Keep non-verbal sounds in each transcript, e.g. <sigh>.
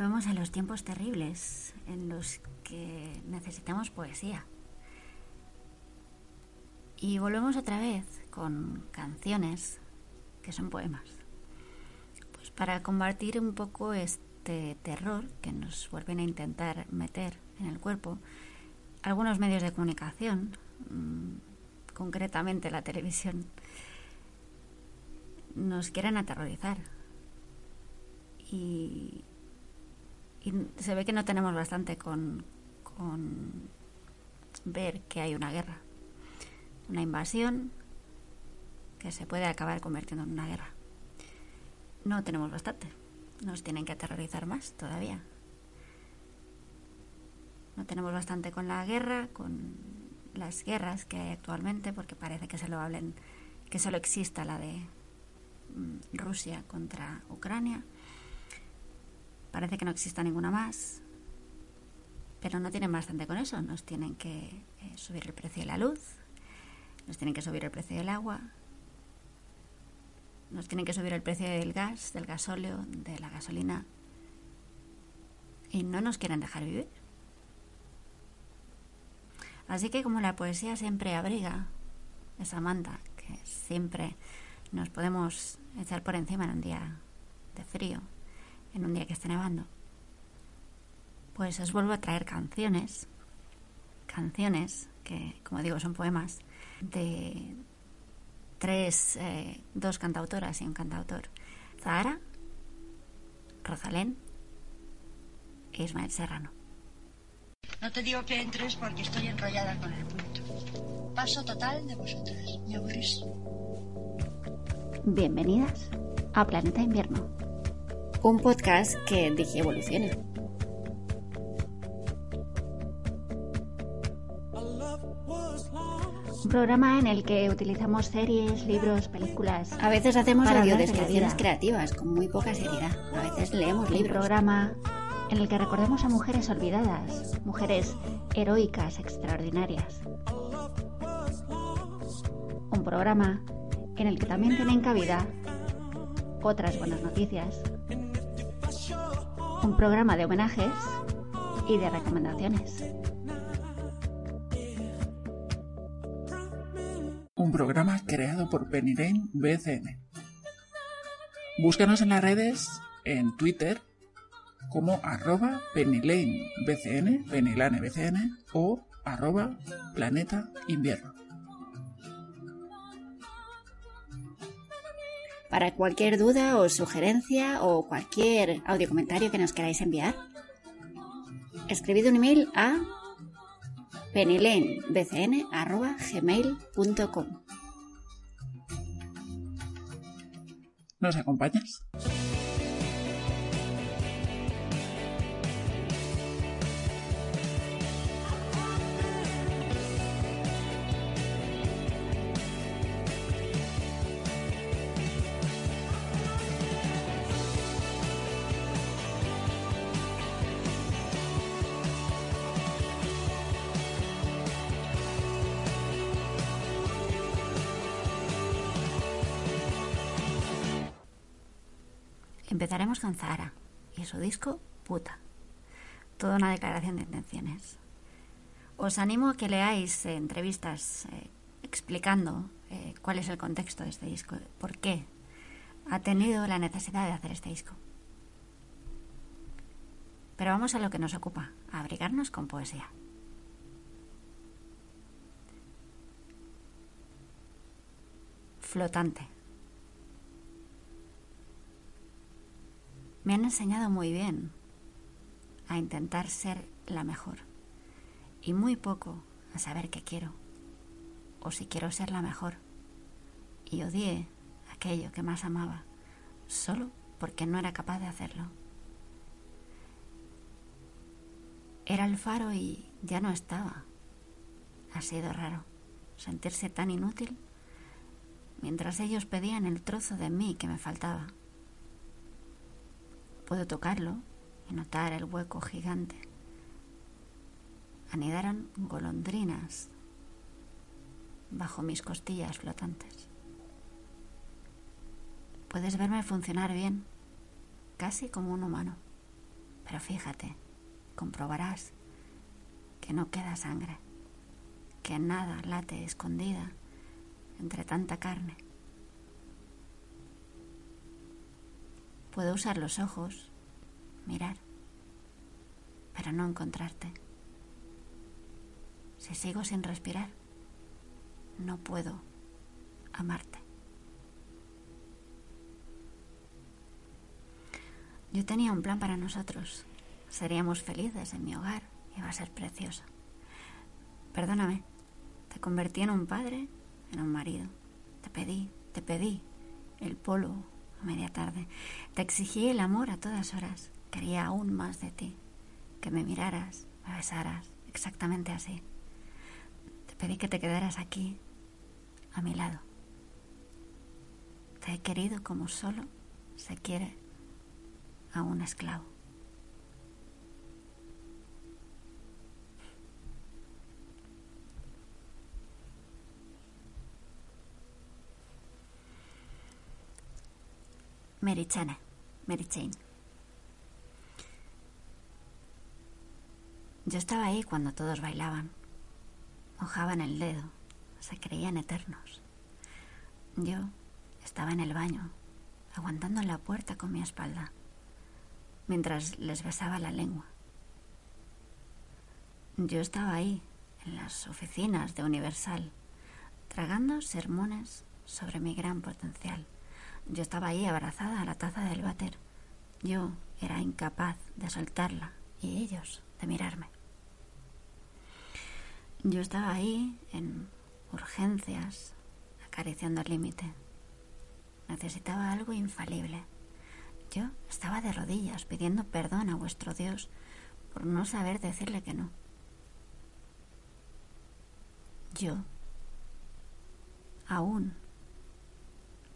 Volvemos a los tiempos terribles en los que necesitamos poesía. Y volvemos otra vez con canciones que son poemas. Pues para combatir un poco este terror que nos vuelven a intentar meter en el cuerpo, algunos medios de comunicación, mm, concretamente la televisión, nos quieren aterrorizar. Y, se ve que no tenemos bastante con, con ver que hay una guerra, una invasión que se puede acabar convirtiendo en una guerra. No tenemos bastante. Nos tienen que aterrorizar más todavía. No tenemos bastante con la guerra, con las guerras que hay actualmente, porque parece que solo hablen, que solo exista la de mm, Rusia contra Ucrania. Parece que no exista ninguna más, pero no tienen bastante con eso. Nos tienen que eh, subir el precio de la luz, nos tienen que subir el precio del agua, nos tienen que subir el precio del gas, del gasóleo, de la gasolina, y no nos quieren dejar vivir. Así que como la poesía siempre abriga esa manta que siempre nos podemos echar por encima en un día de frío, en un día que esté nevando, pues os vuelvo a traer canciones, canciones que, como digo, son poemas de tres, eh, dos cantautoras y un cantautor, Zahara, Rosalén e Ismael Serrano. No te digo que entres porque estoy enrollada con el punto. Paso total de vosotras. Me aburrís. Bienvenidas a Planeta Invierno, un podcast que dije evoluciona. Un programa en el que utilizamos series, libros, películas. A veces hacemos audiodescripciones creativas con muy poca seriedad. A veces leemos libros. Un programa en el que recordemos a mujeres olvidadas, mujeres heroicas, extraordinarias. Un programa en el que también tienen cabida otras buenas noticias. Un programa de homenajes y de recomendaciones. Un programa creado por Penny Lane BCN. Búscanos en las redes, en Twitter, como arroba pennylanebcn, pennylanebcn o arroba planeta invierno. Para cualquier duda o sugerencia o cualquier audio comentario que nos queráis enviar, escribid un email a pennylanebcn.gmail.com ¿Nos acompañas? Empezaremos con Zahara y su disco Puta. Toda una declaración de intenciones. Os animo a que leáis eh, entrevistas eh, explicando eh, cuál es el contexto de este disco, por qué ha tenido la necesidad de hacer este disco. Pero vamos a lo que nos ocupa, abrigarnos con poesía. Flotante. Me han enseñado muy bien a intentar ser la mejor y muy poco a saber qué quiero o si quiero ser la mejor. Y odié aquello que más amaba solo porque no era capaz de hacerlo. Era el faro y ya no estaba. Ha sido raro sentirse tan inútil mientras ellos pedían el trozo de mí que me faltaba. Puedo tocarlo y notar el hueco gigante. Anidaron golondrinas bajo mis costillas flotantes. Puedes verme funcionar bien, casi como un humano. Pero fíjate, comprobarás que no queda sangre, que nada late escondida entre tanta carne. Puedo usar los ojos, mirar, pero no encontrarte. Si sigo sin respirar, no puedo amarte. Yo tenía un plan para nosotros. Seríamos felices en mi hogar. Iba a ser precioso. Perdóname, te convertí en un padre, en un marido. Te pedí, te pedí el polo a media tarde. Te exigí el amor a todas horas. Quería aún más de ti. Que me miraras, me besaras, exactamente así. Te pedí que te quedaras aquí, a mi lado. Te he querido como solo se quiere a un esclavo. Mary Chane, Mary Chain. Yo estaba ahí cuando todos bailaban, mojaban el dedo, se creían eternos. Yo estaba en el baño, aguantando la puerta con mi espalda, mientras les besaba la lengua. Yo estaba ahí, en las oficinas de Universal, tragando sermones sobre mi gran potencial. Yo estaba ahí abrazada a la taza del váter. Yo era incapaz de soltarla y ellos de mirarme. Yo estaba ahí en urgencias, acariciando el límite. Necesitaba algo infalible. Yo estaba de rodillas pidiendo perdón a vuestro Dios por no saber decirle que no. Yo, aún,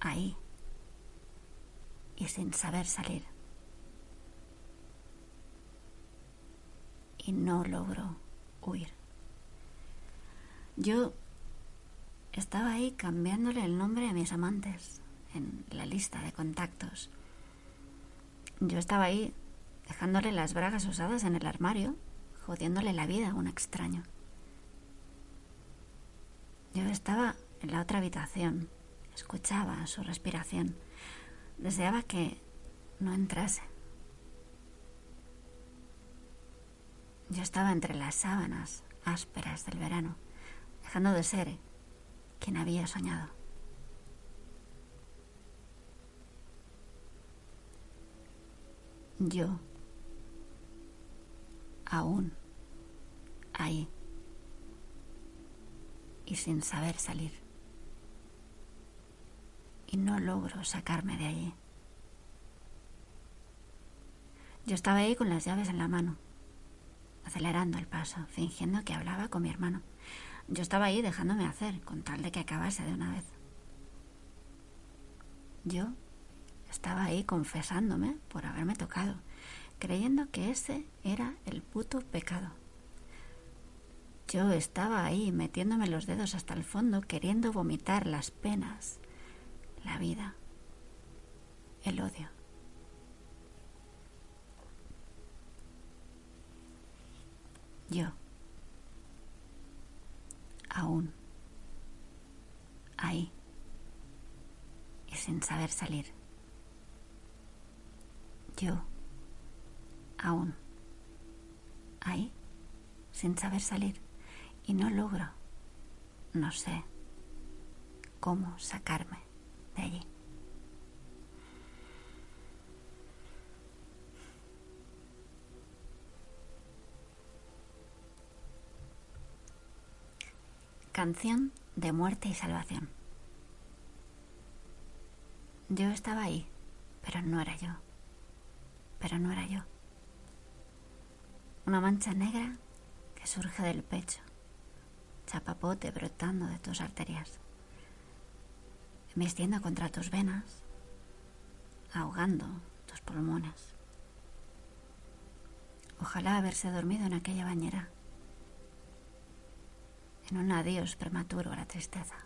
ahí, y sin saber salir. Y no logro huir. Yo estaba ahí cambiándole el nombre a mis amantes en la lista de contactos. Yo estaba ahí dejándole las bragas usadas en el armario, jodiéndole la vida a un extraño. Yo estaba en la otra habitación, escuchaba su respiración, deseaba que no entrase. Yo estaba entre las sábanas ásperas del verano, dejando de ser quien había soñado. Yo, aún, ahí, y sin saber salir. Y no logro sacarme de allí. Yo estaba ahí con las llaves en la mano, acelerando el paso, fingiendo que hablaba con mi hermano. Yo estaba ahí dejándome hacer, con tal de que acabase de una vez. Yo estaba ahí confesándome por haberme tocado, creyendo que ese era el puto pecado. Yo estaba ahí metiéndome los dedos hasta el fondo, queriendo vomitar las penas, la vida, el odio. Yo aún ahí y sin saber salir. Yo aún ahí sin saber salir y no logro, no sé cómo sacarme de allí. Canción de muerte y salvación. Yo estaba ahí, Pero no era yo. Pero no era yo. Una mancha negra que surge del pecho, chapapote brotando de tus arterias, vistiendo contra tus venas, ahogando tus pulmones. Ojalá haberse dormido en aquella bañera, en un adiós prematuro a la tristeza.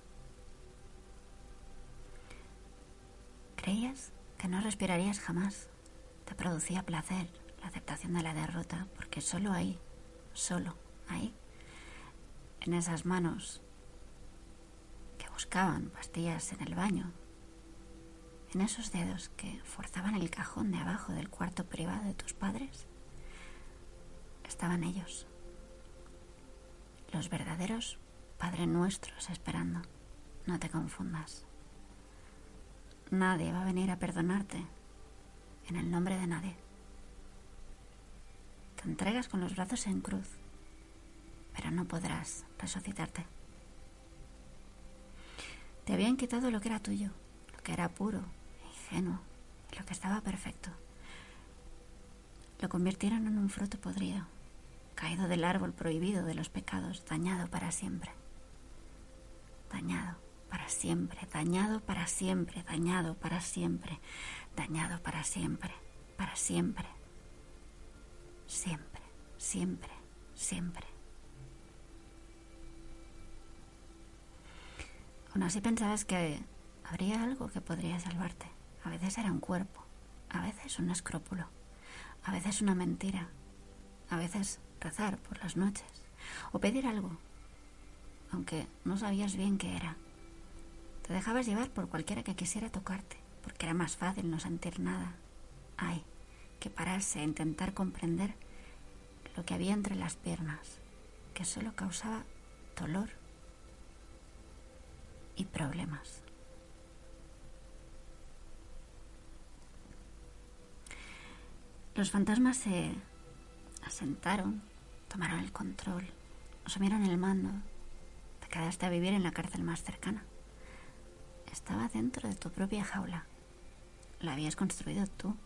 Creías que no respirarías jamás. Te producía placer la aceptación de la derrota, porque solo ahí, solo ahí, en esas manos buscaban pastillas en el baño, en esos dedos que forzaban el cajón de abajo del cuarto privado de tus padres, estaban ellos, los verdaderos Padre Nuestros esperando. No te confundas. Nadie va a venir a perdonarte en el nombre de nadie. Te entregas con los brazos en cruz, pero no podrás resucitarte. Te habían quitado lo que era tuyo, lo que era puro, ingenuo, lo que estaba perfecto. Lo convirtieron en un fruto podrido, caído del árbol prohibido de los pecados, dañado para siempre. Dañado para siempre, dañado para siempre, dañado para siempre, dañado para siempre, para siempre. Siempre, siempre, siempre. Aún así pensabas que habría algo que podría salvarte. A veces era un cuerpo, a veces un escrúpulo, a veces una mentira, a veces rezar por las noches o pedir algo, aunque no sabías bien qué era. Te dejabas llevar por cualquiera que quisiera tocarte, porque era más fácil no sentir nada. Ay, que pararse a intentar comprender lo que había entre las piernas, que solo causaba dolor y problemas. Los fantasmas se asentaron, tomaron el control, asumieron el mando. Te quedaste a vivir en la cárcel más cercana. Estaba dentro de tu propia jaula. La habías construido tú,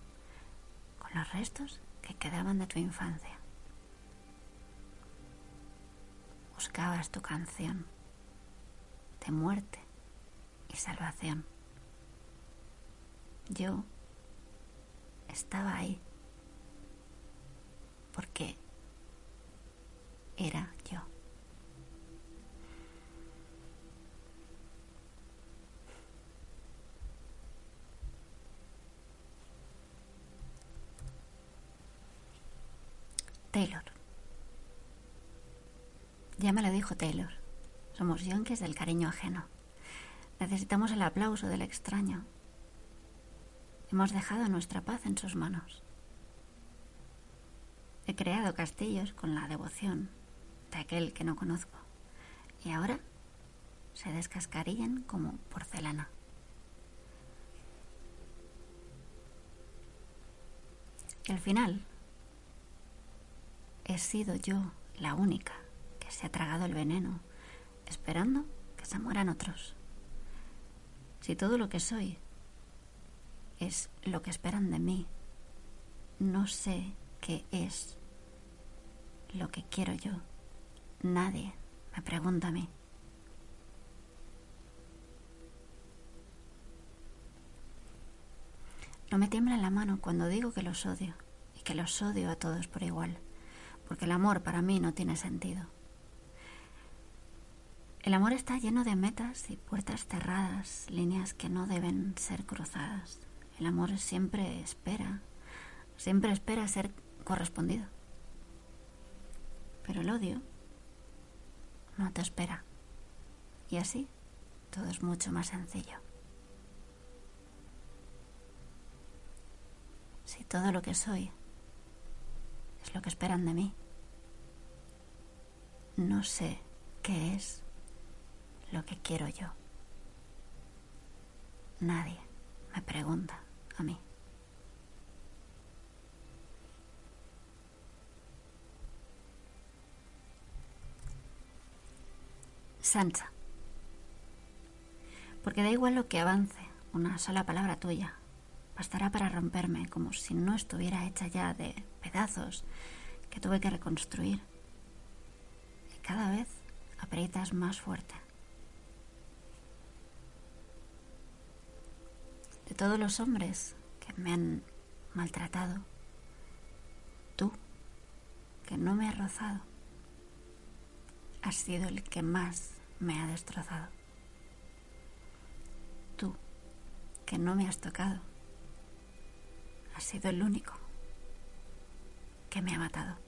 con los restos que quedaban de tu infancia. Buscabas tu canción de muerte salvación. Yo estaba ahí porque era yo. Taylor. Ya me lo dijo Taylor. Somos yonkis del cariño ajeno. Necesitamos el aplauso del extraño. Hemos dejado nuestra paz en sus manos. He creado castillos con la devoción de aquel que no conozco. Y ahora se descascarían como porcelana. Y al final he sido yo la única que se ha tragado el veneno, esperando que se mueran otros. Si todo lo que soy es lo que esperan de mí, no sé qué es lo que quiero yo. Nadie me pregunta a mí. No me tiembla la mano cuando digo que los odio y que los odio a todos por igual porque el amor para mí no tiene sentido. El amor está lleno de metas y puertas cerradas, líneas que no deben ser cruzadas. El amor siempre espera, siempre espera ser correspondido. Pero el odio no te espera. Y así todo es mucho más sencillo. Si todo lo que soy es lo que esperan de mí, no sé qué es lo que quiero yo. Nadie me pregunta a mí. Sansa. Porque da igual lo que avance, una sola palabra tuya bastará para romperme como si no estuviera hecha ya de pedazos que tuve que reconstruir. Y cada vez aprietas más fuerte. De todos los hombres que me han maltratado, tú, que no me has rozado, has sido el que más me ha destrozado. Tú, que no me has tocado, has sido el único que me ha matado.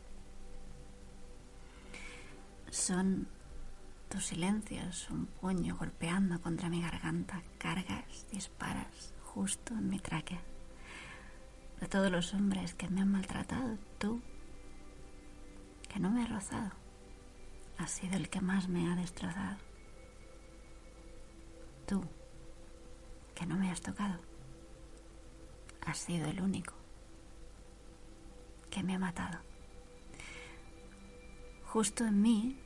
Son tus silencios, un puño golpeando contra mi garganta, cargas, disparas justo en mi tráquea. De todos los hombres que me han maltratado, tú, que no me has rozado, has sido el que más me ha destrozado. Tú, que no me has tocado, has sido el único que me ha matado. Justo en mí,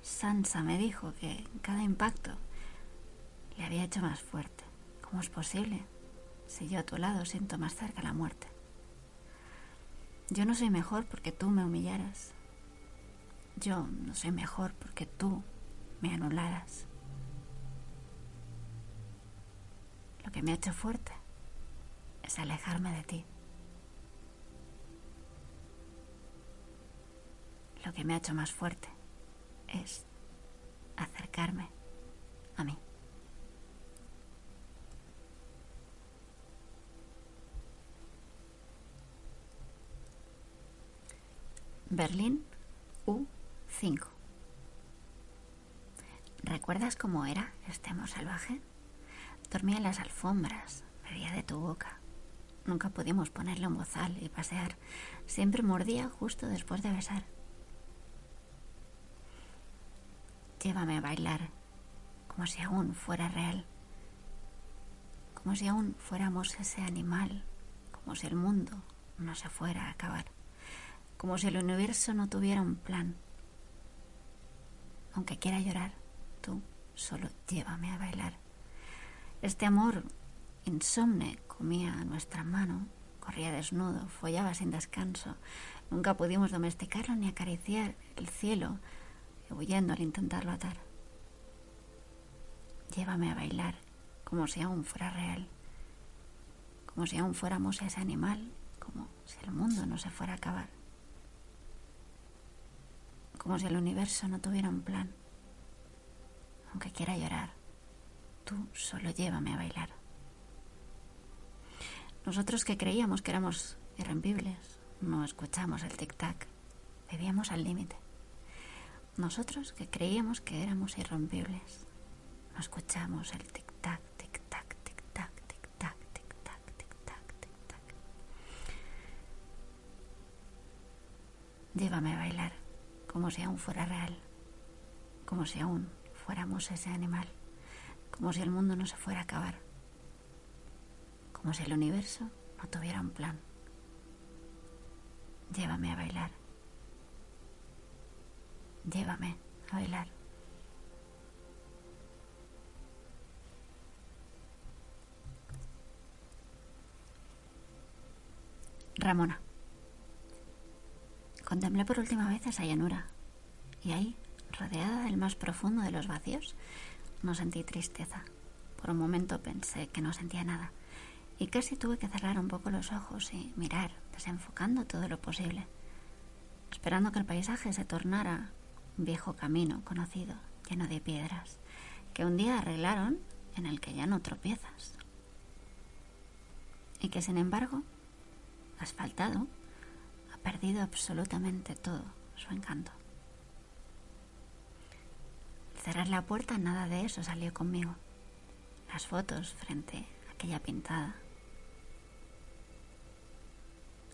Sansa me dijo que cada impacto le había hecho más fuerte. ¿Cómo es posible si yo a tu lado siento más cerca la muerte? Yo no soy mejor porque tú me humillaras. Yo no soy mejor porque tú me anularas. Lo que me ha hecho fuerte es alejarme de ti. Lo que me ha hecho más fuerte es acercarme a mí. Berlín U5. ¿Recuerdas cómo era este amor salvaje? Dormía en las alfombras, bebía de tu boca. Nunca pudimos ponerle un bozal y pasear. Siempre mordía justo después de besar. Llévame a bailar, como si aún fuera real. Como si aún fuéramos ese animal, como si el mundo no se fuera a acabar. Como si el universo no tuviera un plan. Aunque quiera llorar, tú solo llévame a bailar. Este amor insomne comía a nuestra mano, corría desnudo, follaba sin descanso. Nunca pudimos domesticarlo ni acariciar el cielo, huyendo al intentarlo atar. Llévame a bailar, como si aún fuera real, como si aún fuéramos ese animal, como si el mundo no se fuera a acabar, como si el universo no tuviera un plan. Aunque quiera llorar, Tú solo llévame a bailar. Nosotros que creíamos que éramos irrompibles, no escuchamos el tic-tac, vivíamos al límite. Nosotros que creíamos que éramos irrompibles, no escuchamos el tic-tac, tic-tac, tic-tac, tic-tac, tic-tac, tic-tac, tic-tac. Llévame a bailar como si aún fuera real, como si aún fuéramos ese animal como si el mundo no se fuera a acabar, como si el universo no tuviera un plan. Llévame a bailar. Llévame a bailar. Ramona. Contemplé por última vez esa llanura y ahí, rodeada del más profundo de los vacíos, no sentí tristeza. Por un momento pensé que no sentía nada y casi tuve que cerrar un poco los ojos y mirar, desenfocando todo lo posible, esperando que el paisaje se tornara un viejo camino conocido, lleno de piedras, que un día arreglaron en el que ya no tropiezas. Y que sin embargo, asfaltado, perdido absolutamente todo su encanto cerrar la puerta, nada de eso salió conmigo. Las fotos frente a aquella pintada.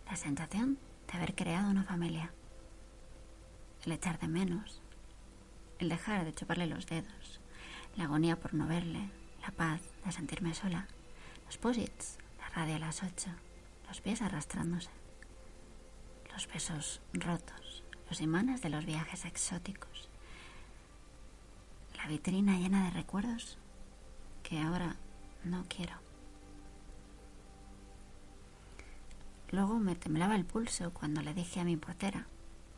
La sensación de haber creado una familia. El echar de menos. El dejar de chuparle los dedos. La agonía por no verle. La paz de sentirme sola. Los posits, la radio a las ocho. Los pies arrastrándose. Los besos rotos. Los imanes de los viajes exóticos la vitrina llena de recuerdos que ahora no quiero. Luego me temblaba el pulso cuando le dije a mi portera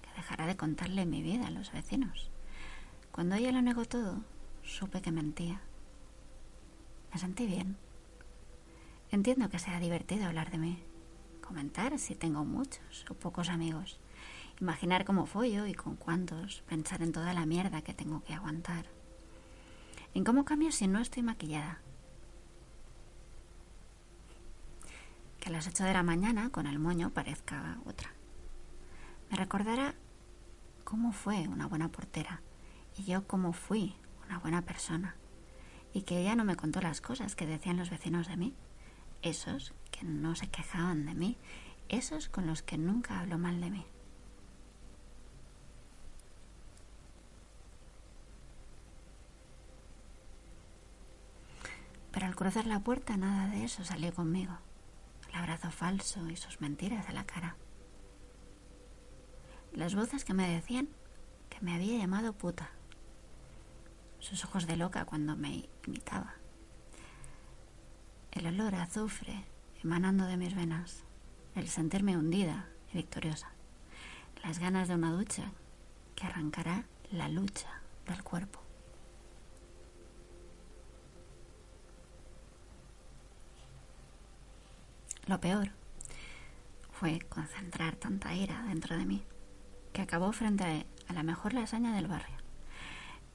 que dejara de contarle mi vida a los vecinos. Cuando ella lo negó todo, supe que mentía. Me sentí bien. Entiendo que sea divertido hablar de mí, comentar si tengo muchos o pocos amigos, imaginar cómo follo y con cuántos, pensar en toda la mierda que tengo que aguantar, en cómo cambio si no estoy maquillada. Que a las 8 de la mañana con el moño parezca otra. Me recordará cómo fue una buena portera y yo cómo fui una buena persona y que ella no me contó las cosas que decían los vecinos de mí, esos no se quejaban de mí, esos con los que nunca habló mal de mí. Pero al cruzar la puerta nada de eso salió conmigo. El abrazo falso y sus mentiras a la cara. Las voces que me decían que me había llamado puta sus ojos de loca cuando me imitaba. El olor a azufre emanando de mis venas, el sentirme hundida y victoriosa, las ganas de una ducha que arrancará la lucha del cuerpo. Lo peor fue concentrar tanta ira dentro de mí que acabó frente a la mejor lasaña del barrio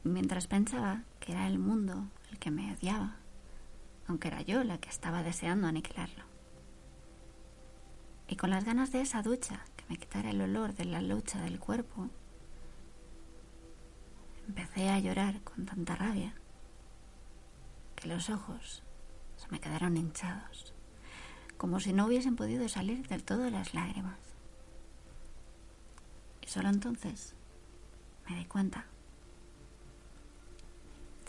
mientras pensaba que era el mundo el que me odiaba, aunque era yo la que estaba deseando aniquilarlo. Y con las ganas de esa ducha que me quitara el olor de la lucha del cuerpo, empecé a llorar con tanta rabia que los ojos se me quedaron hinchados, como si no hubiesen podido salir del todo las lágrimas. Y solo entonces me di cuenta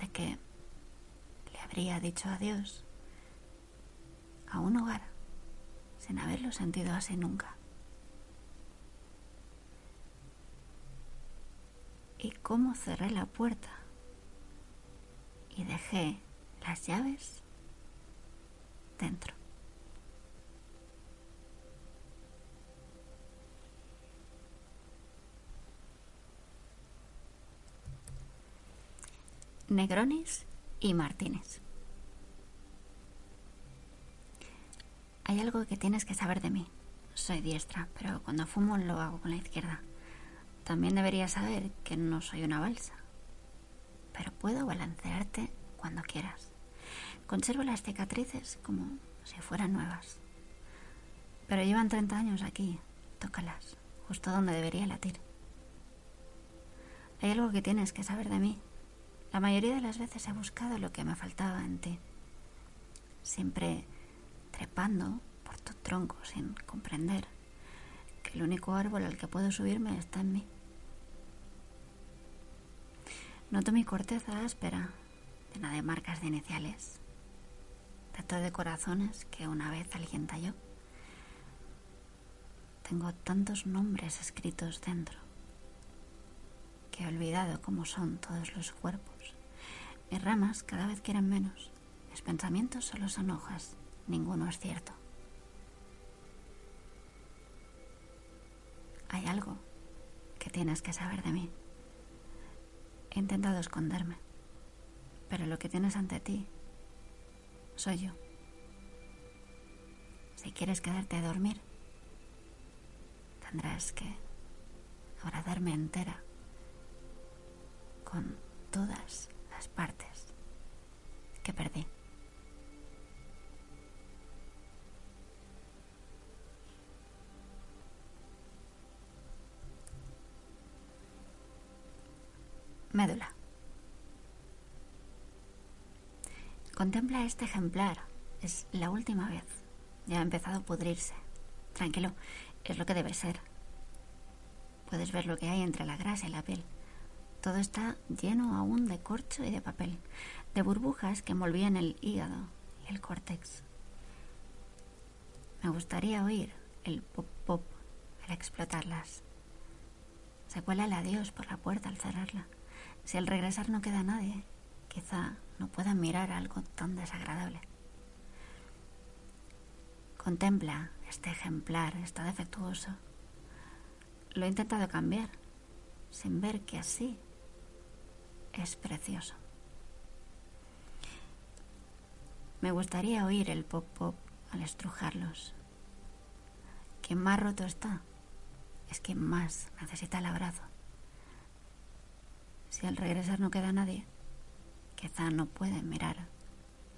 de que le habría dicho adiós a un hogar sin haberlo sentido así nunca. Y cómo cerré la puerta y dejé las llaves dentro. Negronis y Martínez. Hay algo que tienes que saber de mí. Soy diestra, pero cuando fumo lo hago con la izquierda. También deberías saber que no soy una balsa. Pero puedo balancearte cuando quieras. Conservo las cicatrices como si fueran nuevas. Pero llevan 30 años aquí. Tócalas, justo donde debería latir. Hay algo que tienes que saber de mí la mayoría de las veces he buscado lo que me faltaba en ti, siempre trepando por tu tronco sin comprender que el único árbol al que puedo subirme está en mí. Noto mi corteza áspera, llena de marcas de iniciales, de de corazones que una vez alguien talló. Tengo tantos nombres escritos dentro que he olvidado cómo son todos los cuerpos. Mis ramas cada vez quieren menos. Mis pensamientos solo son hojas. Ninguno es cierto. Hay algo que tienes que saber de mí. He intentado esconderme, pero lo que tienes ante ti soy yo. Si quieres quedarte a dormir, tendrás que abrazarme entera con todas las partes que perdí. Médula. Contempla este ejemplar. Es la última vez. Ya ha empezado a pudrirse. Tranquilo, es lo que debe ser. Puedes ver lo que hay entre la grasa y la piel. Todo está lleno aún de corcho y de papel, de burbujas que envolvían el hígado y el córtex. Me gustaría oír el pop pop al explotarlas. Se cuela el adiós por la puerta al cerrarla. Si al regresar no queda nadie, quizá no pueda mirar algo tan desagradable. Contempla este ejemplar, está defectuoso. Lo he intentado cambiar, sin ver que así es precioso. Me gustaría oír el pop pop al estrujarlos. Quien más roto está es quien más necesita el abrazo. Si al regresar no queda nadie, quizá no pueden mirar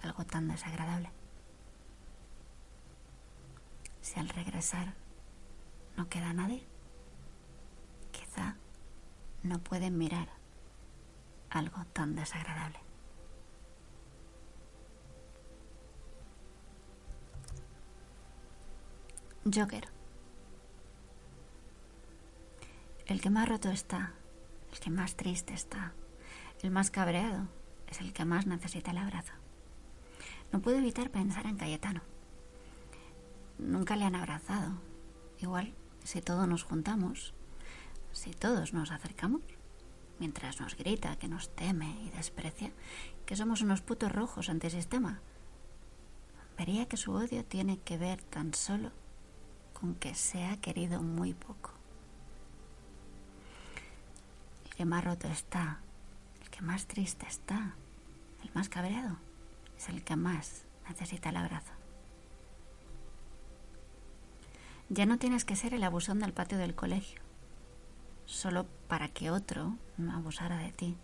algo tan desagradable. Si al regresar no queda nadie, quizá no pueden mirar algo tan desagradable. Joker. El que más roto está, el que más triste está, el más cabreado, es el que más necesita el abrazo. No puedo evitar pensar en Cayetano. Nunca le han abrazado. Igual, si todos nos juntamos, si todos nos acercamos, mientras nos grita que nos teme y desprecia, que somos unos putos rojos sistema, vería que su odio tiene que ver tan solo con que se ha querido muy poco. El que más roto está, el que más triste está, el más cabreado, es el que más necesita el abrazo. Ya no tienes que ser el abusón del patio del colegio, solo para que otro no abusara de ti.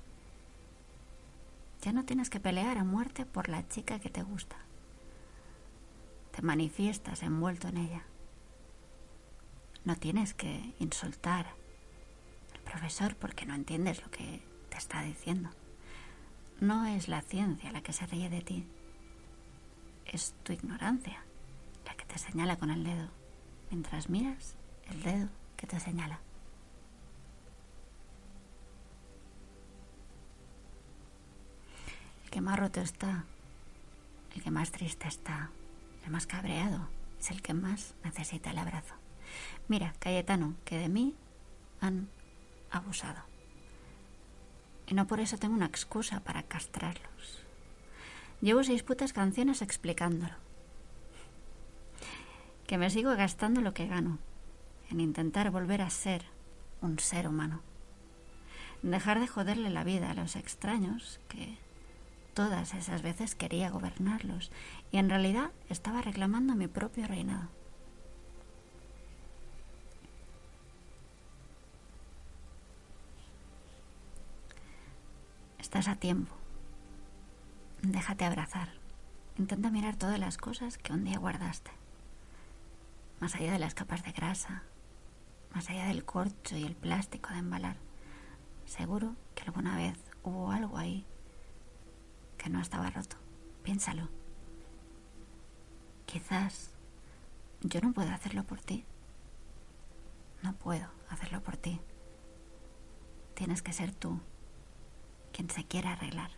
Ya no tienes que pelear a muerte por la chica que te gusta. Te manifiestas envuelto en ella. No tienes que insultar profesor porque no entiendes lo que te está diciendo. No es la ciencia la que se ríe de ti. Es tu ignorancia la que te señala con el dedo mientras miras el dedo que te señala. El que más roto está, el que más triste está, el más cabreado, es el que más necesita el abrazo. Mira, Cayetano, que de mí han abusado. Y no por eso tengo una excusa para castrarlos. Llevo seis putas canciones explicándolo. Que me sigo gastando lo que gano en intentar volver a ser un ser humano. Dejar de joderle la vida a los extraños que todas esas veces quería gobernarlos y en realidad estaba reclamando mi propio reinado. Estás a tiempo. Déjate abrazar. Intenta mirar todas las cosas que un día guardaste. Más allá de las capas de grasa, más allá del corcho y el plástico de embalar. Seguro que alguna vez hubo algo ahí que no estaba roto. Piénsalo. Quizás yo no puedo hacerlo por ti. No puedo hacerlo por ti. Tienes que ser tú quien se quiera arreglar.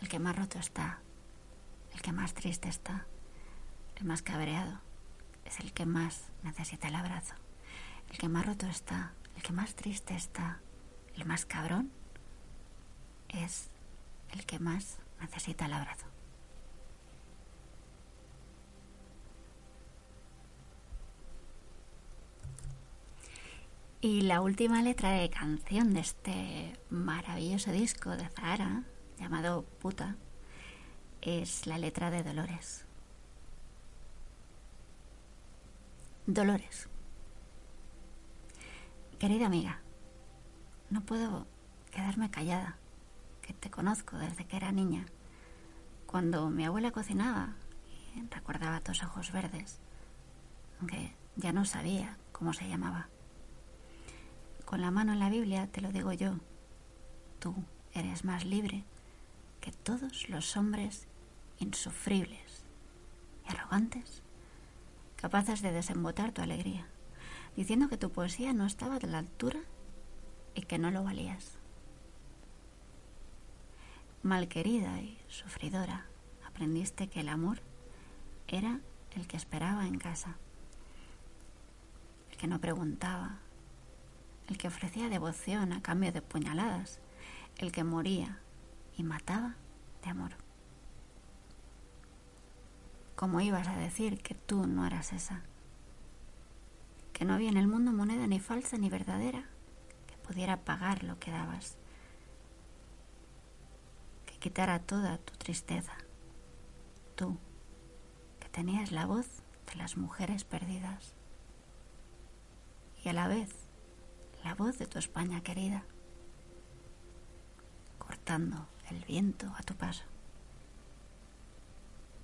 El que más roto está, el que más triste está, el más cabreado, es el que más necesita el abrazo. El que más roto está, el que más triste está, el más cabrón, es el que más necesita el abrazo. Y la última letra de canción de este maravilloso disco de Zahara, llamado Puta, es la letra de Dolores. Dolores. Querida amiga, no puedo quedarme callada, que te conozco desde que era niña. Cuando mi abuela cocinaba y recordaba tus ojos verdes, aunque ya no sabía cómo se llamaba con la mano en la Biblia te lo digo yo. Tú eres más libre que todos los hombres insufribles y arrogantes, capaces de desembotar tu alegría, diciendo que tu poesía no estaba a la altura y que no lo valías. Malquerida y sufridora, aprendiste que el amor era el que esperaba en casa, el que no preguntaba, el que ofrecía devoción a cambio de puñaladas, el que moría y mataba de amor. ¿Cómo ibas a decir que tú no eras esa? Que no había en el mundo moneda ni falsa ni verdadera que pudiera pagar lo que dabas, que quitara toda tu tristeza. Tú, que tenías la voz de las mujeres perdidas y a la vez la voz de tu España querida, cortando el viento a tu paso.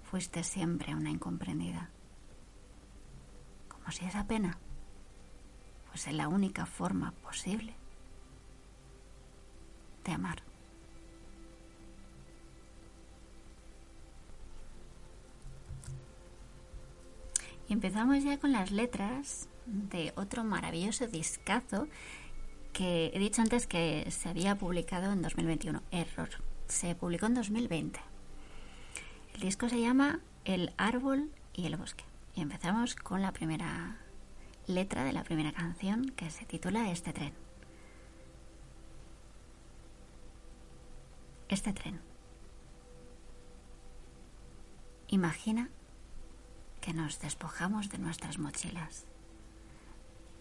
Fuiste siempre una incomprendida, como si esa pena fuese la única forma posible de amar. Y empezamos ya con las letras de otro maravilloso discazo que he dicho antes que se había publicado en 2021. Error. Se publicó en 2020. El disco se llama El árbol y el bosque. Y empezamos con la primera letra de la primera canción que se titula Este tren. Este tren. Imagina que nos despojamos de nuestras mochilas.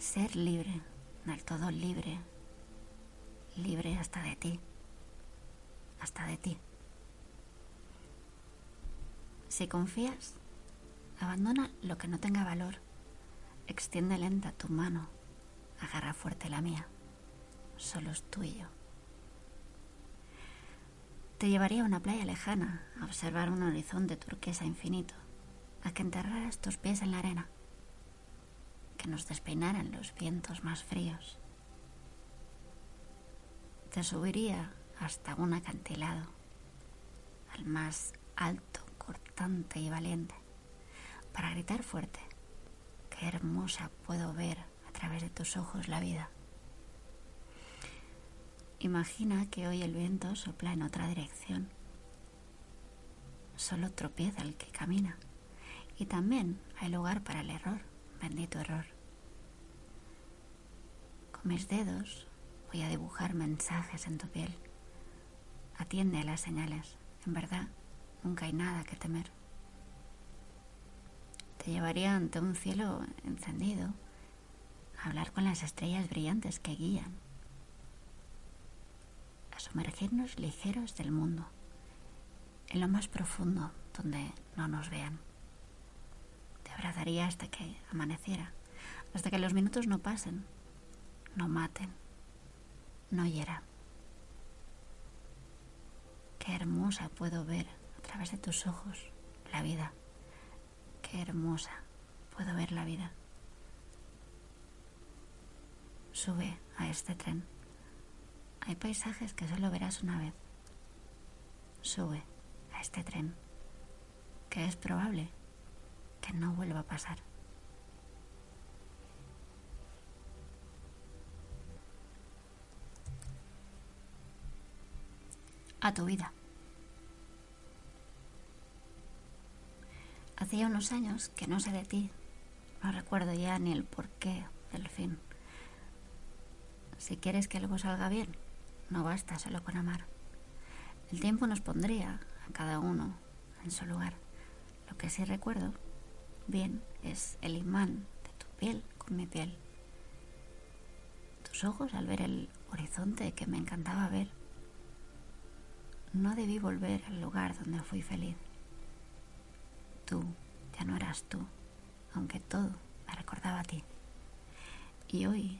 Ser libre, del todo libre, libre hasta de ti, hasta de ti. Si confías, abandona lo que no tenga valor, extiende lenta tu mano, agarra fuerte la mía, solo es tuyo. Te llevaría a una playa lejana a observar un horizonte turquesa infinito a que enterraras tus pies en la arena, que nos despeinaran los vientos más fríos. Te subiría hasta un acantilado, al más alto, cortante y valiente, para gritar fuerte, qué hermosa puedo ver a través de tus ojos la vida. Imagina que hoy el viento sopla en otra dirección. Solo tropieza el que camina. Y también hay lugar para el error, bendito error. Mis dedos voy a dibujar mensajes en tu piel. Atiende a las señales. En verdad, nunca hay nada que temer. Te llevaría ante un cielo encendido a hablar con las estrellas brillantes que guían, a sumergirnos ligeros del mundo, en lo más profundo donde no nos vean abrazaría hasta que amaneciera, hasta que los minutos no pasen, no maten, no hieran. Qué hermosa puedo ver a través de tus ojos la vida. Qué hermosa puedo ver la vida. Sube a este tren. Hay paisajes que solo verás una vez. Sube a este tren, que es probable que no vuelva a pasar. A tu vida. Hacía unos años que no sé de ti. No recuerdo ya ni el porqué del fin. Si quieres que algo salga bien, no basta solo con amar. El tiempo nos pondría a cada uno en su lugar. Lo que sí recuerdo bien es el imán de tu piel con mi piel. Tus ojos al ver el horizonte que me encantaba ver. No debí volver al lugar donde fui feliz. Tú ya no eras tú, aunque todo me recordaba a ti. Y hoy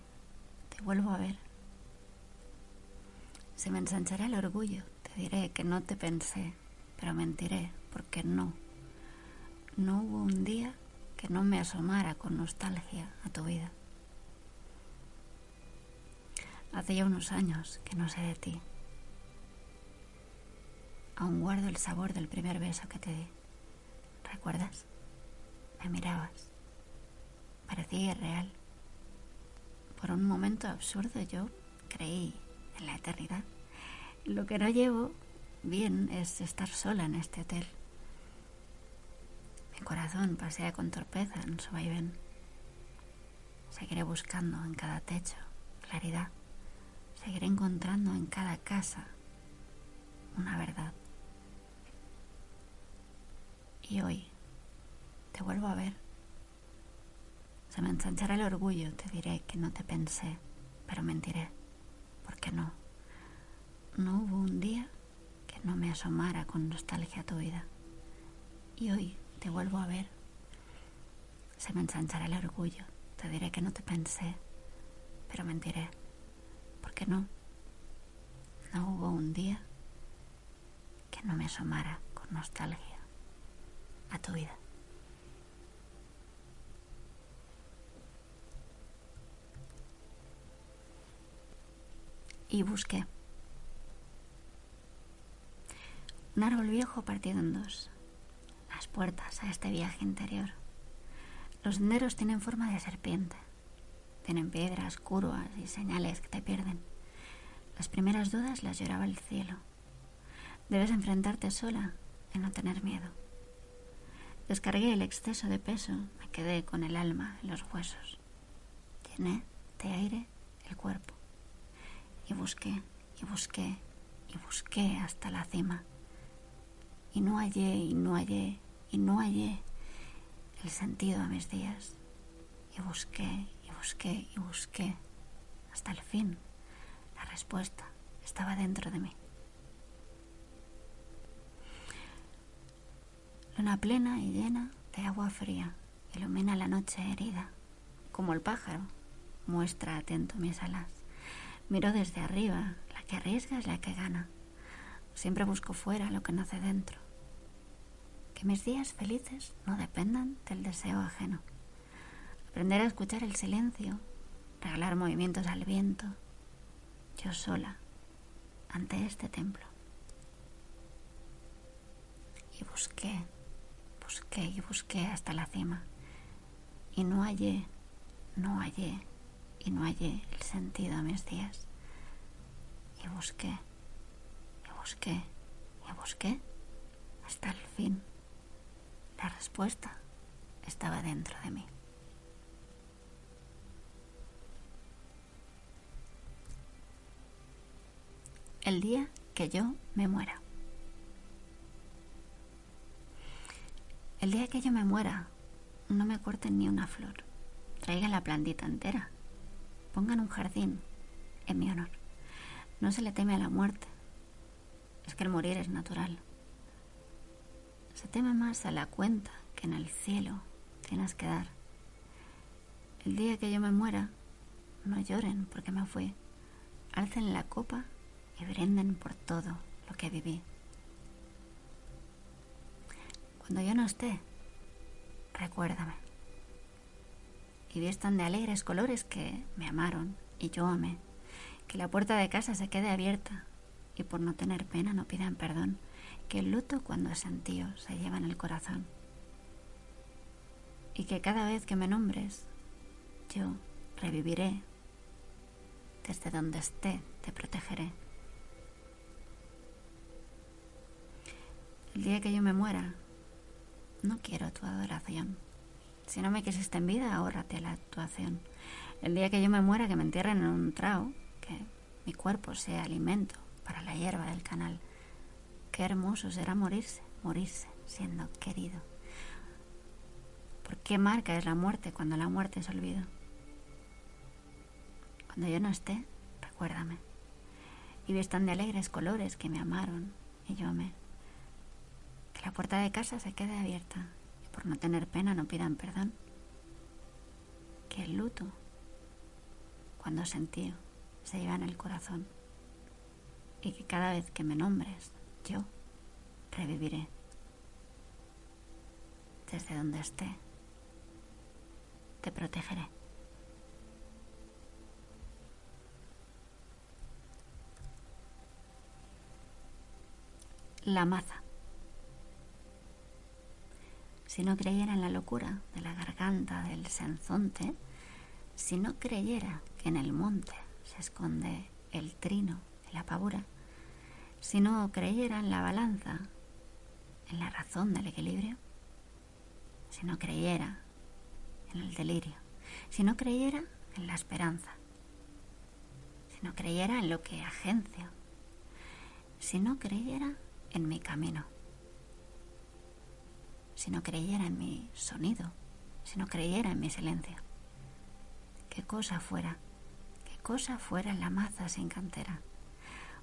te vuelvo a ver. Se me ensanchará el orgullo, te diré que no te pensé, pero mentiré porque no no hubo un día que no me asomara con nostalgia a tu vida. Hace ya unos años que no sé de ti. Aún guardo el sabor del primer beso que te di. ¿Recuerdas? Me mirabas. Parecía irreal. Por un momento absurdo yo creí en la eternidad. Lo que no llevo bien es estar sola en este hotel mi corazón pasea con torpeza en su vaivén. Seguiré buscando en cada techo claridad. Seguiré encontrando en cada casa una verdad. Y hoy te vuelvo a ver. Se me ensanchará el orgullo, te diré que no te pensé, pero mentiré, porque no. No hubo un día que no me asomara con nostalgia a tu vida. Y hoy te vuelvo a ver. Se me ensanchará el orgullo, te diré que no te pensé, pero mentiré, porque no. No hubo un día que no me asomara con nostalgia a tu vida. Y busqué. Un árbol viejo partido en dos. Las puertas a este viaje interior. Los senderos tienen forma de serpiente. Tienen piedras, curvas y señales que te pierden. Las primeras dudas las lloraba el cielo. Debes enfrentarte sola y no tener miedo. Descargué el exceso de peso, me quedé con el alma en los huesos. Llené de aire el cuerpo. Y busqué, y busqué, y busqué hasta la cima. Y no hallé, y no hallé, y no hallé el sentido a mis días. Y busqué, y busqué, y busqué. Hasta el fin, la respuesta estaba dentro de mí. Luna plena y llena de agua fría ilumina la noche herida. Como el pájaro, muestra atento mis alas. Miro desde arriba, la que arriesga es la que gana. Siempre busco fuera lo que nace dentro. Que mis días felices no dependan del deseo ajeno. Aprender a escuchar el silencio, regalar movimientos al viento, yo sola, ante este templo. Y busqué busqué y busqué hasta la cima y no hallé, no hallé y no hallé el sentido a mis días. Y busqué, y busqué, y busqué hasta el fin. La respuesta estaba dentro de mí. El día que yo me muera. El día que yo me muera, no me corten ni una flor. Traigan la plantita entera. Pongan un jardín en mi honor. No se le teme a la muerte. Es que el morir es natural. Se teme más a la cuenta que en el cielo tienes que dar. El día que yo me muera, no lloren porque me fui. Alcen la copa y brinden por todo lo que viví. Cuando yo no esté, recuérdame. Y vistan de alegres colores que me amaron y yo amé. Que la puerta de casa se quede abierta y por no tener pena no pidan perdón. Que el luto cuando es sentío se lleva en el corazón. Y que cada vez que me nombres, yo reviviré. Desde donde esté, te protegeré. El día que yo me muera, no quiero tu adoración. Si no me quisiste en vida, ahórrate la actuación. El día que yo me muera, que me entierren en un trao, que mi cuerpo sea alimento para la hierba del canal. Qué hermoso será morirse, morirse siendo querido. ¿Por qué marca es la muerte cuando la muerte es olvido? Cuando yo no esté, recuérdame. Y vistan de alegres colores que me amaron y yo amé la puerta de casa se quede abierta y por no tener pena no pidan perdón. Que el luto, cuando sentí, se lleva en el corazón y que cada vez que me nombres, yo reviviré desde donde esté. Te protegeré. La maza. Si no creyera en la locura de la garganta del senzonte, si no creyera que en el monte se esconde el trino y la pavura, si no creyera en la balanza, en la razón del equilibrio, si no creyera en el delirio, si no creyera en la esperanza, si no creyera en lo que agencio, si no creyera en mi camino, si no creyera en mi sonido, si no creyera en mi silencio. Qué cosa fuera, qué cosa fuera la maza sin cantera,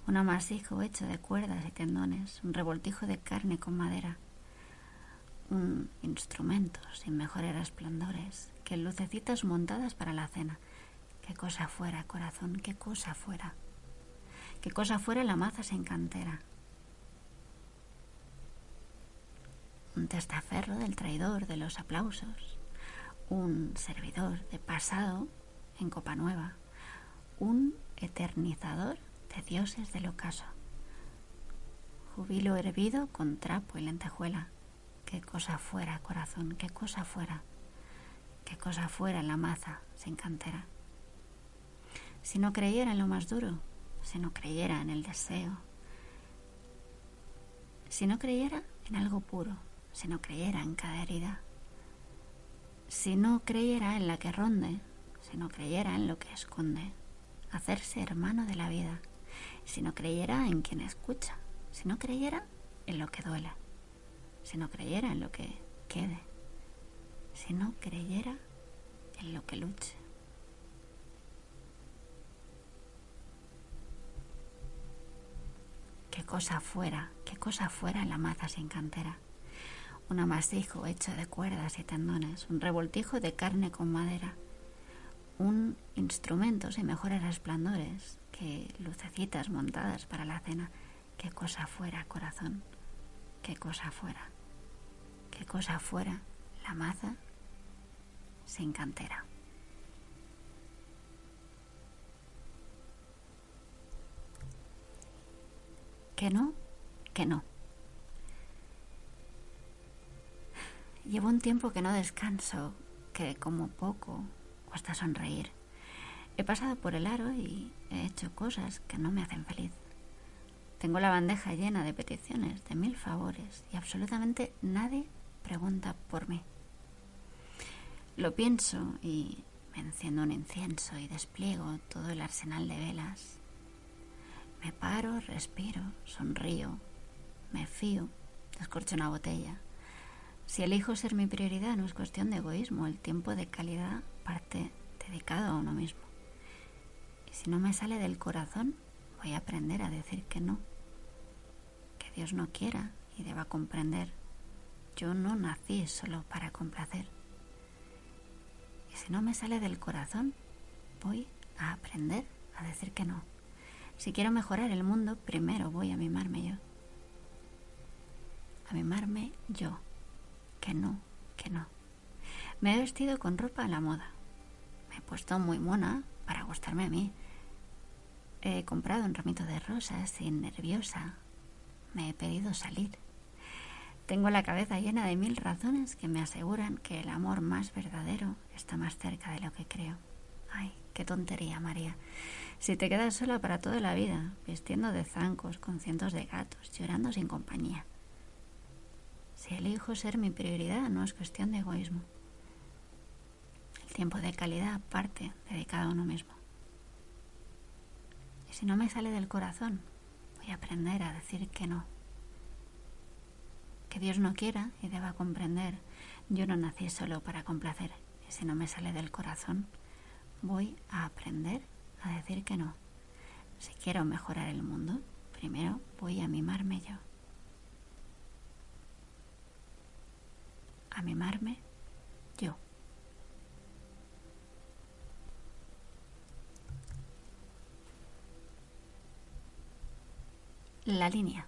un amasijo hecho de cuerdas y tendones, un revoltijo de carne con madera, un instrumento sin mejores resplandores, que lucecitas montadas para la cena. Qué cosa fuera, corazón, qué cosa fuera. Qué cosa fuera la maza sin cantera. Un testaferro del traidor de los aplausos. Un servidor de pasado en copa nueva. Un eternizador de dioses del ocaso. Jubilo hervido con trapo y lentejuela qué cosa fuera, corazón, qué cosa fuera, qué cosa fuera la maza sin cantera. Si no creyera en lo más duro, si no creyera en el deseo, si no creyera en algo puro, si no creyera en cada herida, si no creyera en la que ronde, si no creyera en lo que esconde, hacerse hermano de la vida, si no creyera en quien escucha, si no creyera en lo que duele. Si no creyera en lo que quede, si no creyera en lo que luche. Qué cosa fuera, qué cosa fuera la maza sin cantera. Un amasijo hecho de cuerdas y tendones, un revoltijo de carne con madera, un instrumento sin mejores resplandores que lucecitas montadas para la cena. Qué cosa fuera, corazón, qué cosa fuera qué cosa fuera la maza sin cantera. Que no, que no. Llevo un tiempo que no descanso, que como poco cuesta sonreír. He pasado por el aro y he hecho cosas que no me hacen feliz. Tengo la bandeja llena de peticiones, de mil favores, y absolutamente nadie pregunta por mí. Lo pienso y me enciendo un incienso y despliego todo el arsenal de velas. Me paro, respiro, sonrío, me fío, descorcho una botella. Si elijo ser mi prioridad no es cuestión de egoísmo, el tiempo de calidad parte dedicado a uno mismo. Y si no me sale del corazón, voy a aprender a decir que no, que Dios no quiera y deba comprender yo no nací solo para complacer. Y si no me sale del corazón, voy a aprender a decir que no. Si quiero mejorar el mundo, primero voy a mimarme yo. A mimarme yo. Que no, que no. Me he vestido con ropa a la moda. Me he puesto muy mona para gustarme a mí. He comprado un ramito de rosas y nerviosa me he pedido salir. Tengo la cabeza llena de mil razones que me aseguran que el amor más verdadero está más cerca de lo que creo. Ay, qué tontería, María. Si te quedas sola para toda la vida, vistiendo de zancos con cientos de gatos, llorando sin compañía. Si elijo ser mi prioridad, no es cuestión de egoísmo. El tiempo de calidad parte dedicado a uno mismo. Y si no me sale del corazón, voy a aprender a decir que no que Dios no quiera y deba comprender, yo no nací solo para complacer, y si no me sale del corazón, voy a aprender a decir que no. Si quiero mejorar el mundo, primero voy a mimarme yo. A mimarme yo. La línea.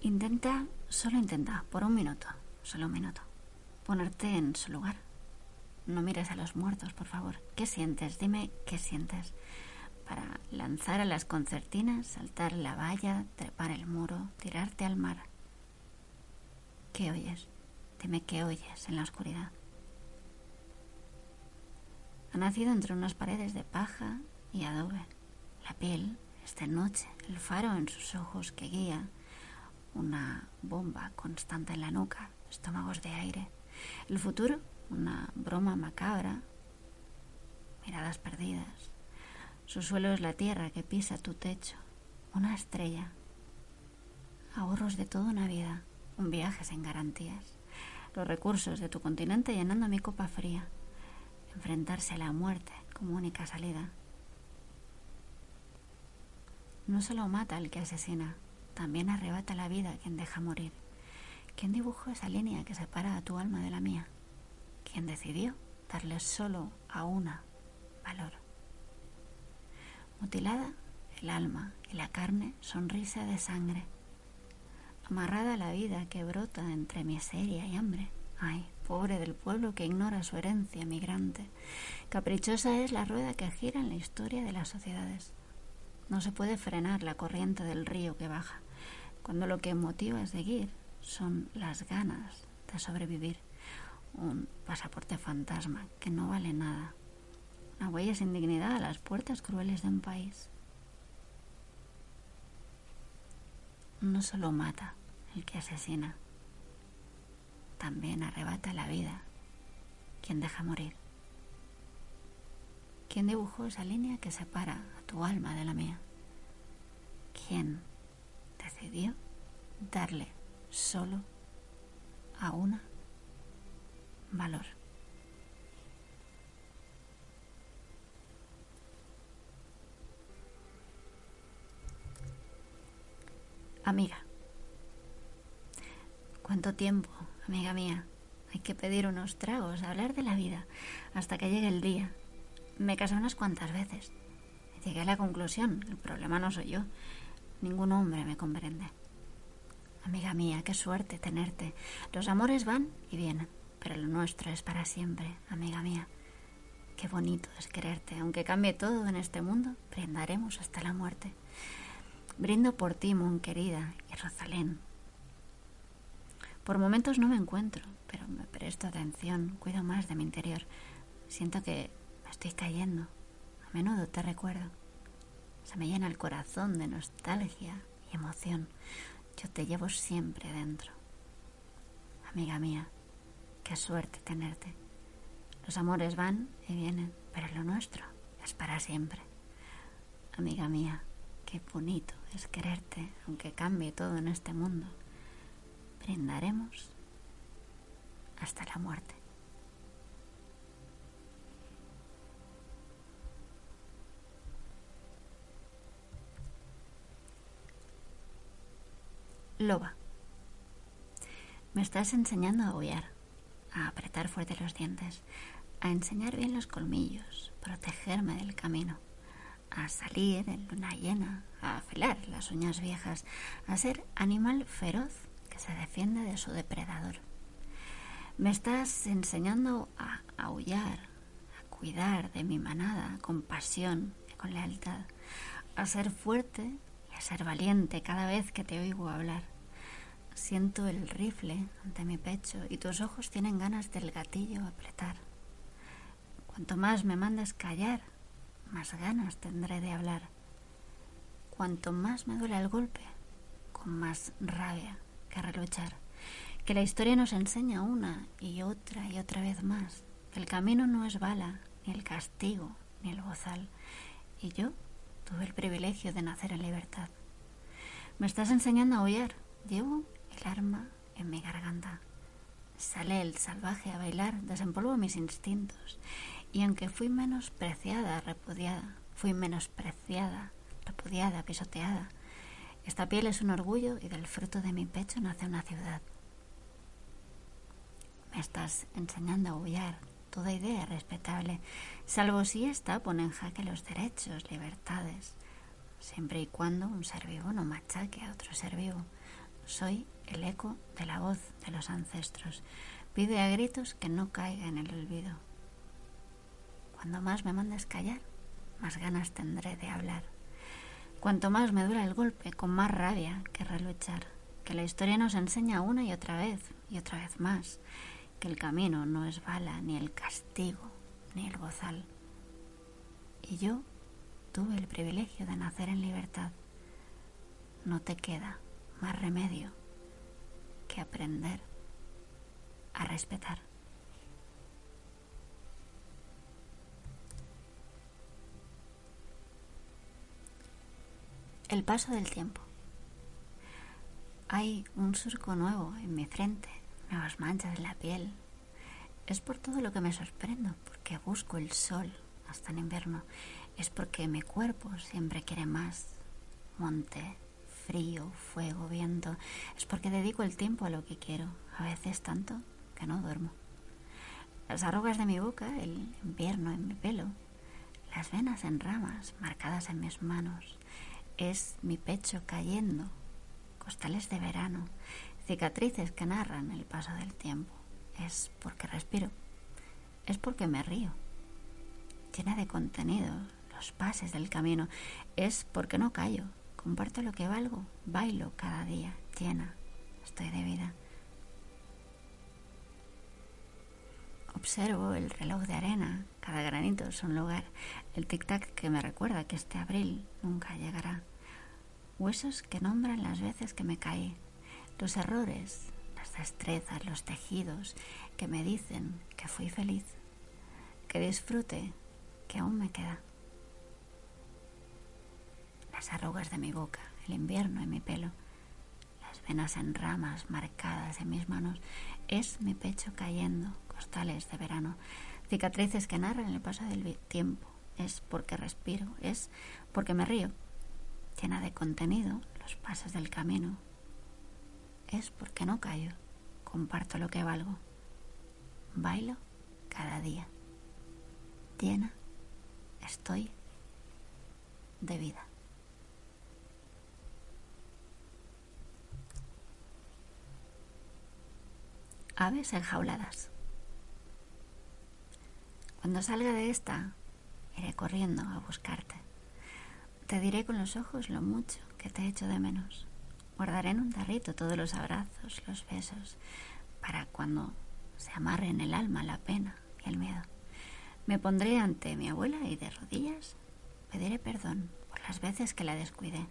Intenta, solo intenta, por un minuto, solo un minuto, ponerte en su lugar. No mires a los muertos, por favor. ¿Qué sientes? Dime qué sientes. Para lanzar a las concertinas, saltar la valla, trepar el muro, tirarte al mar. ¿Qué oyes? Dime qué oyes en la oscuridad. Ha nacido entre unas paredes de paja y adobe. La piel es de noche, el faro en sus ojos que guía una bomba constante en la nuca, estómagos de aire. El futuro, una broma macabra miradas perdidas. Su suelo es la tierra que pisa tu techo, una estrella. Ahorros de toda una vida, viaje sin garantías. Los recursos de tu continente llenando mi copa fría. Enfrentarse a la muerte como única salida. No solo mata al que asesina, también arrebata la vida a quien deja morir. ¿Quién dibujó esa línea que separa a tu alma de la mía? ¿Quién decidió darle solo a una valor? Mutilada el alma y la carne, sonrisa de sangre. Amarrada a la vida que brota entre miseria y hambre. Ay, pobre del pueblo que ignora su herencia migrante. Caprichosa es la rueda que gira en la historia de las sociedades. No se puede frenar la corriente del río que baja, cuando lo que motiva a seguir son las ganas de sobrevivir. Un pasaporte fantasma que no vale nada. Una huella sin dignidad a las puertas crueles de un país. No solo mata el que asesina, también arrebata la vida quien deja morir. ¿Quién dibujó esa línea que separa a tu alma de la mía? ¿Quién decidió darle solo a una valor? Amiga, ¿cuánto tiempo, amiga mía? Hay que pedir unos tragos, hablar de la vida, hasta que llegue el día me casé unas cuantas veces. Llegué a la conclusión, el problema no soy yo. Ningún hombre me comprende. Amiga mía, qué suerte tenerte. Los amores van y vienen, pero lo nuestro es para siempre, amiga mía. Qué bonito es quererte. Aunque cambie todo en este mundo, brindaremos hasta la muerte. Brindo por ti, Mon querida, y Rosalén. Por momentos no me encuentro, pero me presto atención, cuido más de mi interior. Siento que Estoy cayendo. A menudo te recuerdo. Se me llena el corazón de nostalgia y emoción. Yo te llevo siempre dentro. Amiga mía, qué suerte tenerte. Los amores van y vienen, pero lo nuestro es para siempre. Amiga mía, qué bonito es quererte, aunque cambie todo en este mundo. Brindaremos hasta la muerte. Loba. Me estás enseñando a aullar, a apretar fuerte los dientes, a enseñar bien los colmillos, protegerme del camino, a salir en luna llena, a afilar las uñas viejas, a ser animal feroz que se defiende de su depredador. Me estás enseñando a aullar, a cuidar de mi manada con pasión y con lealtad, a ser fuerte y a ser valiente cada vez que te oigo hablar, Siento el rifle ante mi pecho y tus ojos tienen ganas del gatillo apretar. Cuanto más me mandes callar, más ganas tendré de hablar. Cuanto más me duele el golpe, con más rabia que reluchar. Que la historia nos enseña una y otra y otra vez más el camino no es bala, ni el castigo, ni el bozal. Y yo tuve el privilegio de nacer en libertad. Me estás enseñando a huir. Llevo el arma en mi garganta. Sale el salvaje a bailar, desempolvo mis instintos. Y aunque fui menospreciada, repudiada, fui menospreciada, repudiada, pisoteada, esta piel es un orgullo y del fruto de mi pecho nace una ciudad. Me estás enseñando a huyar. Toda idea respetable, salvo si ésta pone en jaque los derechos, libertades, siempre y cuando un ser vivo no machaque a otro ser vivo. Soy el eco de la voz de los ancestros. Pide a gritos que no caiga en el olvido. Cuando más me mandes callar, más ganas tendré de hablar. Cuanto más me dura el golpe, con más rabia querré luchar. Que la historia nos enseña una y otra vez, y otra vez más, que el camino no es bala, ni el castigo, ni el bozal. Y yo tuve el privilegio de nacer en libertad. No te queda más remedio que aprender a respetar.。「El paso del tiempo. Hay un surco nuevo en mi frente, nuevas manchas en la piel. Es por todo lo que me sorprendo, porque busco el sol hasta en invierno. Es porque mi cuerpo siempre quiere más. Monte, frío, fuego, viento. Es porque dedico el tiempo a lo que quiero, a veces tanto que no duermo. Las arrugas de mi boca, el invierno en mi pelo, las venas en ramas marcadas en mis manos, es mi pecho cayendo, costales de verano, cicatrices que narran el paso del tiempo. Es porque respiro, es porque me río, llena de contenido, los pases del camino, es porque no callo, comparto lo que valgo, bailo cada día, llena, estoy de vida. Observo el reloj de arena, cada granito es un lugar, el tic-tac que me recuerda que este abril nunca llegará. Huesos que nombran las veces que me caí, los errores, las destrezas, los tejidos que me dicen que fui feliz, que disfrute, que aún me queda. Las arrugas de mi boca, el invierno en mi pelo, las venas en ramas marcadas en mis manos, es mi pecho cayendo, costales de verano, cicatrices que narran el paso del tiempo. Es porque respiro, es porque me río, llena de contenido los pasos del camino. Es porque no callo, comparto lo que valgo. Bailo cada día. Llena estoy de vida. Aves enjauladas. Cuando salga de esta, iré corriendo a buscarte. Te diré con los ojos lo mucho que te echo de menos. Guardaré en un tarrito todos los abrazos, los besos, para cuando se amarre en el alma la pena y el miedo. Me pondré ante mi abuela y de rodillas pediré perdón por las veces que la descuidé.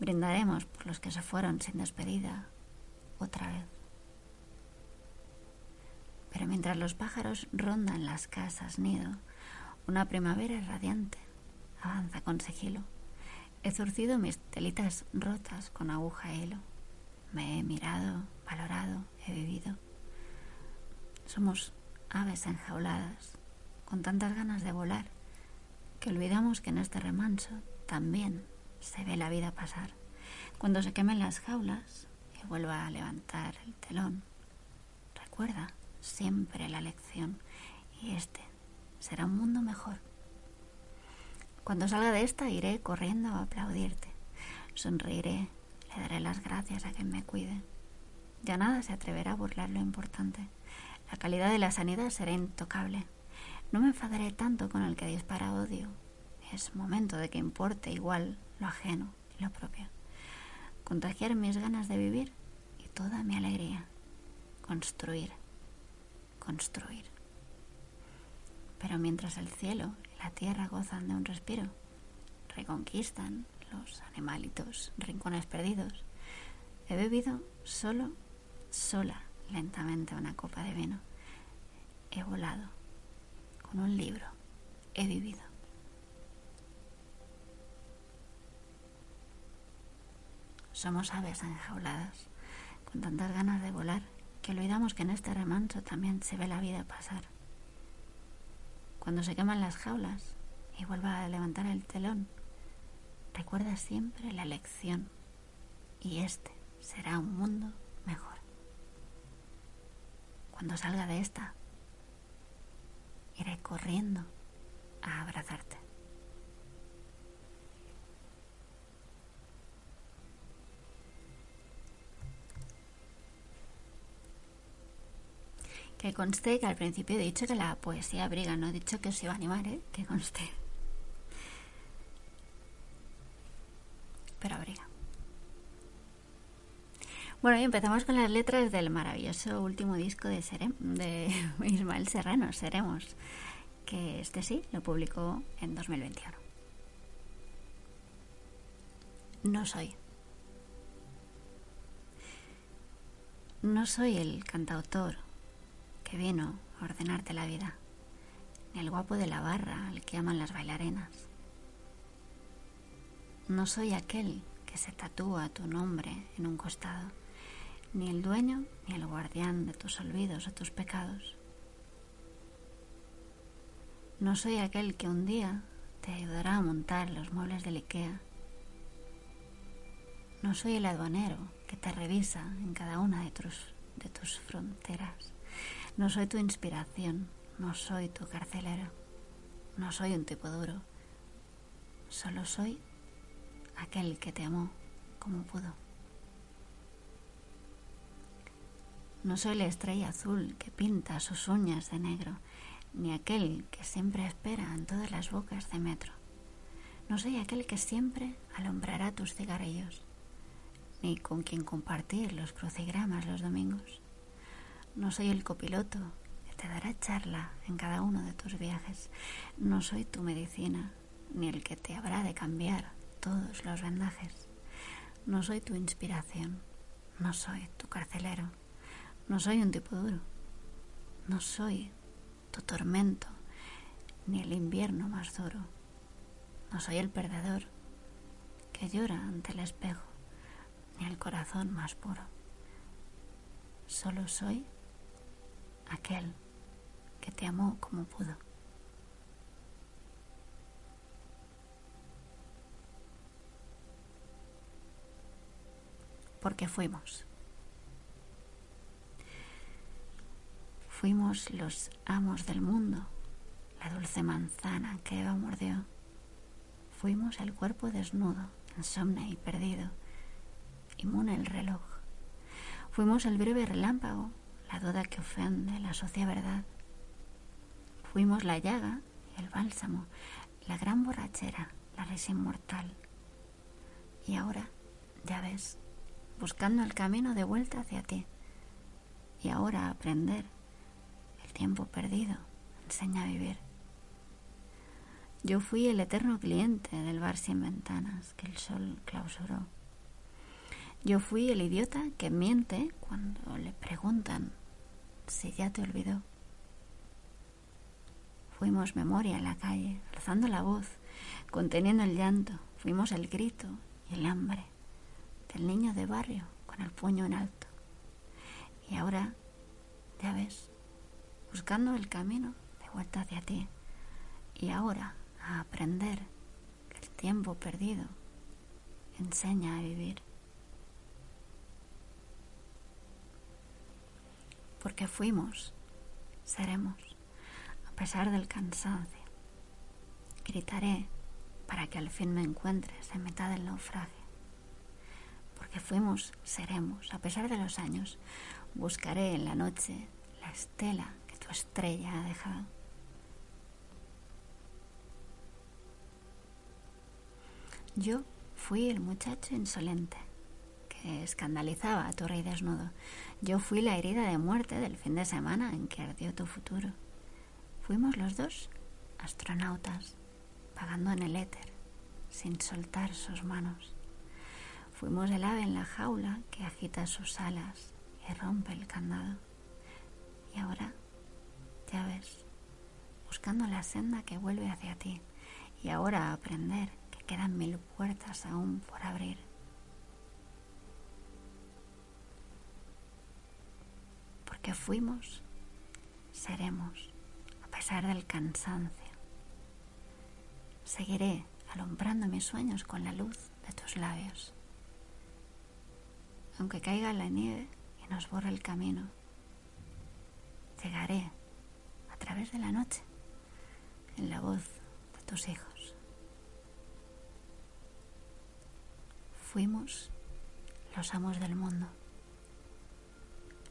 Brindaremos por los que se fueron sin despedida otra vez. Pero mientras los pájaros rondan las casas nido, una primavera radiante avanza con sigilo. He zurcido mis telitas rotas con aguja e hilo. Me he mirado, valorado, he vivido. Somos aves enjauladas, con tantas ganas de volar, que olvidamos que en este remanso también se ve la vida pasar. Cuando se quemen las jaulas y vuelva a levantar el telón, recuerda siempre la lección y este será un mundo mejor. Cuando salga de esta iré corriendo a aplaudirte, sonreiré, le daré las gracias a quien me cuide. Ya nada se atreverá a burlar lo importante. La calidad de la sanidad será intocable. No me enfadaré tanto con el que dispara odio. Es momento de que importe igual lo ajeno y lo propio. Contagiar mis ganas de vivir y toda mi alegría. Construir, construir. Pero mientras el cielo la tierra gozan de un respiro, reconquistan los animalitos rincones perdidos, he bebido solo, sola, lentamente una copa de vino. He volado un libro he vivido. Somos aves enjauladas, con tantas ganas de volar, que olvidamos que en este remanso también se ve la vida pasar. Cuando se queman las jaulas y vuelva a levantar el telón, recuerda siempre la lección y este será un mundo mejor. Cuando salga de esta, iré corriendo a abrazarte. Que conste que al principio he dicho que la poesía briga, no he dicho que os iba a animar, ¿eh? que conste. Pero abriga. Bueno, y empezamos con las letras del maravilloso último disco de, de <laughs> Ismael Serrano, Seremos, que este sí lo publicó en 2021. No soy. No soy el cantautor vino a ordenarte la vida, ni el guapo de la barra al que aman las bailarinas. No soy aquel que se tatúa tu nombre en un costado, ni el dueño ni el guardián de tus olvidos o tus pecados. No soy aquel que un día te ayudará a montar los muebles del IKEA. No soy el aduanero que te revisa en cada una de tus, de tus fronteras. No soy tu inspiración, no soy tu carcelero, no soy un tipo duro. Solo soy aquel que te amó como pudo. No soy la estrella azul que pinta sus uñas de negro, ni aquel que siempre espera en todas las bocas de metro. No soy aquel que siempre alumbrará tus cigarrillos, ni con quien compartir los crucigramas los domingos. No soy el copiloto que te dará charla en cada uno de tus viajes. No soy tu medicina, ni el que te habrá de cambiar todos los vendajes. No soy tu inspiración, no soy tu carcelero. No soy un tipo duro. No soy tu tormento, ni el invierno más duro. No soy el perdedor que llora ante el espejo, ni el corazón más puro. Solo soy aquel que te amó como pudo. Porque fuimos. Fuimos los amos del mundo, la dulce manzana que Eva mordió. Fuimos el cuerpo desnudo, insomne y perdido, inmune el reloj. Fuimos el breve relámpago, la duda que ofende la socia verdad. Fuimos la llaga y el bálsamo, la gran borrachera, la risa inmortal. Y ahora, ya ves, buscando el camino de vuelta hacia ti. Y ahora aprender tiempo perdido, enseña a vivir. Yo fui el eterno cliente del bar sin ventanas que el sol clausuró. Yo fui el idiota que miente cuando le preguntan si ya te olvidó. Fuimos memoria en la calle, alzando la voz, conteniendo el llanto. Fuimos el grito y el hambre del niño de barrio con el puño en alto. Y ahora, ya ves, buscando el camino de vuelta hacia ti y ahora a aprender que el tiempo perdido enseña a vivir. Porque fuimos, seremos, a pesar del cansancio. Gritaré para que al fin me encuentres en mitad del naufragio. Porque fuimos, seremos, a pesar de los años. Buscaré en la noche la estela tu estrella ha dejado. Yo fui el muchacho insolente que escandalizaba a tu rey desnudo. Yo fui la herida de muerte del fin de semana en que ardió tu futuro. Fuimos los dos astronautas, vagando en el éter, sin soltar sus manos. Fuimos el ave en la jaula que agita sus alas y rompe el candado. Y ahora ya ves, buscando la senda que vuelve hacia ti y ahora aprender que quedan mil puertas aún por abrir. Porque fuimos, seremos, a pesar del cansancio. Seguiré alumbrando mis sueños con la luz de tus labios. Aunque caiga la nieve y nos borre el camino, llegaré a través de la noche en la voz de tus hijos. Fuimos los amos del mundo,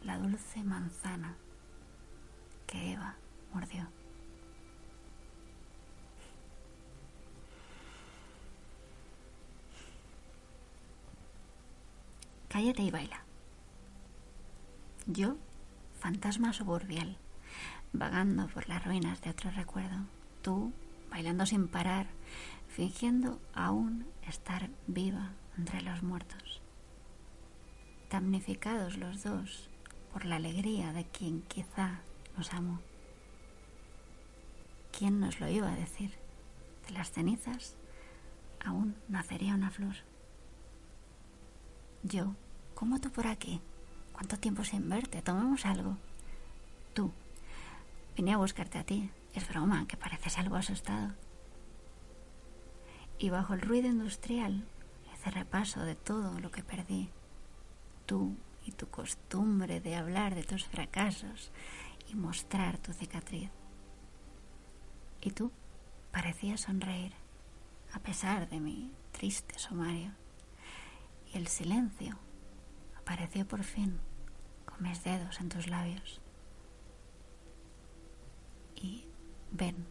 la dulce manzana que Eva mordió. Cállate y baila. Yo, fantasma suburbial, vagando por las ruinas de otro recuerdo, tú bailando sin parar, fingiendo aún estar viva entre los muertos. Damnificados los dos por la alegría de quien quizá nos amó. ¿Quién nos lo iba a decir? De las cenizas aún nacería una flor. Yo, ¿cómo tú por aquí? ¿Cuánto tiempo sin verte? Tomemos algo. Tú, vine a buscarte a ti. Es broma, que pareces algo asustado. Y bajo el ruido industrial hice repaso de todo lo que perdí. Tú y tu costumbre de hablar de tus fracasos y mostrar tu cicatriz. Y tú parecías sonreír a pesar de mi triste sumario. Y el silencio apareció por fin con mis dedos en tus labios. Y ven,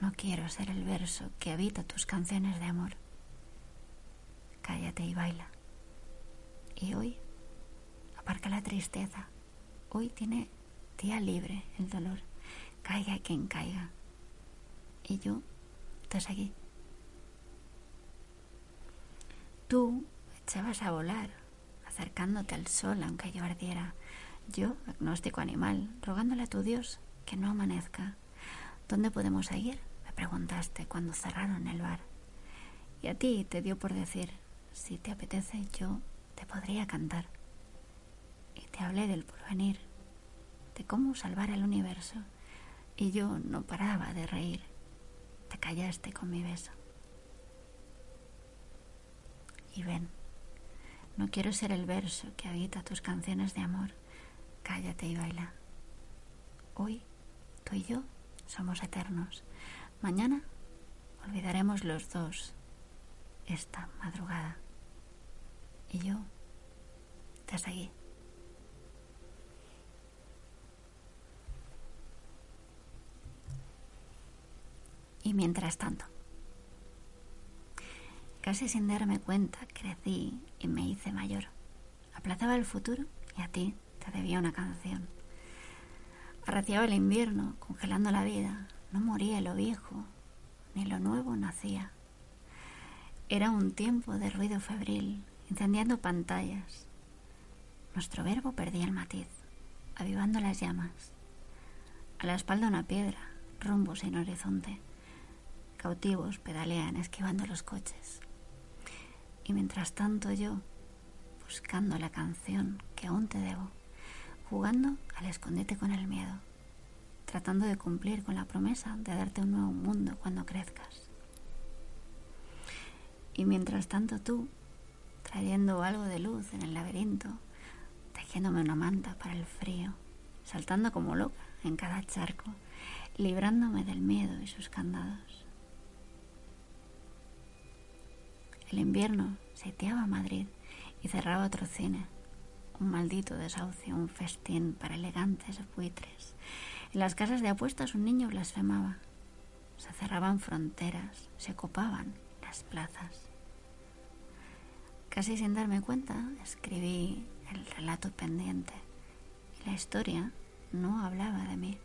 no quiero ser el verso que habita tus canciones de amor. Cállate y baila. Y hoy aparca la tristeza. Hoy tiene día libre el dolor. Caiga quien caiga. Y yo te seguí. Tú echabas a volar, acercándote al sol aunque yo ardiera. Yo, agnóstico animal, rogándole a tu Dios que no amanezca. ¿Dónde podemos ir? me preguntaste cuando cerraron el bar. Y a ti te dio por decir, si te apetece, yo te podría cantar. Y te hablé del porvenir, de cómo salvar el universo. Y yo no paraba de reír. Te callaste con mi beso y ven. No quiero ser el verso que habita tus canciones de amor. Cállate y baila. Hoy, tú y yo somos eternos. Mañana olvidaremos los dos esta madrugada. Y yo te seguí. Y mientras tanto, Casi sin darme cuenta, crecí y me hice mayor. Aplazaba el futuro y a ti te debía una canción. Arreciaba el invierno, congelando la vida. No moría lo viejo, ni lo nuevo nacía. Era un tiempo de ruido febril, incendiando pantallas. Nuestro verbo perdía el matiz, avivando las llamas. A la espalda una piedra, rumbo sin horizonte. Cautivos pedalean esquivando los coches. Y mientras tanto yo, buscando la canción que aún te debo, jugando al escondite con el miedo, tratando de cumplir con la promesa de darte un nuevo mundo cuando crezcas. Y mientras tanto tú, trayendo algo de luz en el laberinto, tejiéndome una manta para el frío, saltando como loca en cada charco, librándome del miedo y sus candados. El invierno sitiaba Madrid y cerraba otro cine. Un maldito desahucio, un festín para elegantes buitres. En las casas de apuestas un niño blasfemaba. Se cerraban fronteras, se ocupaban las plazas. Casi sin darme cuenta, escribí el relato pendiente. Y la historia no hablaba de mí.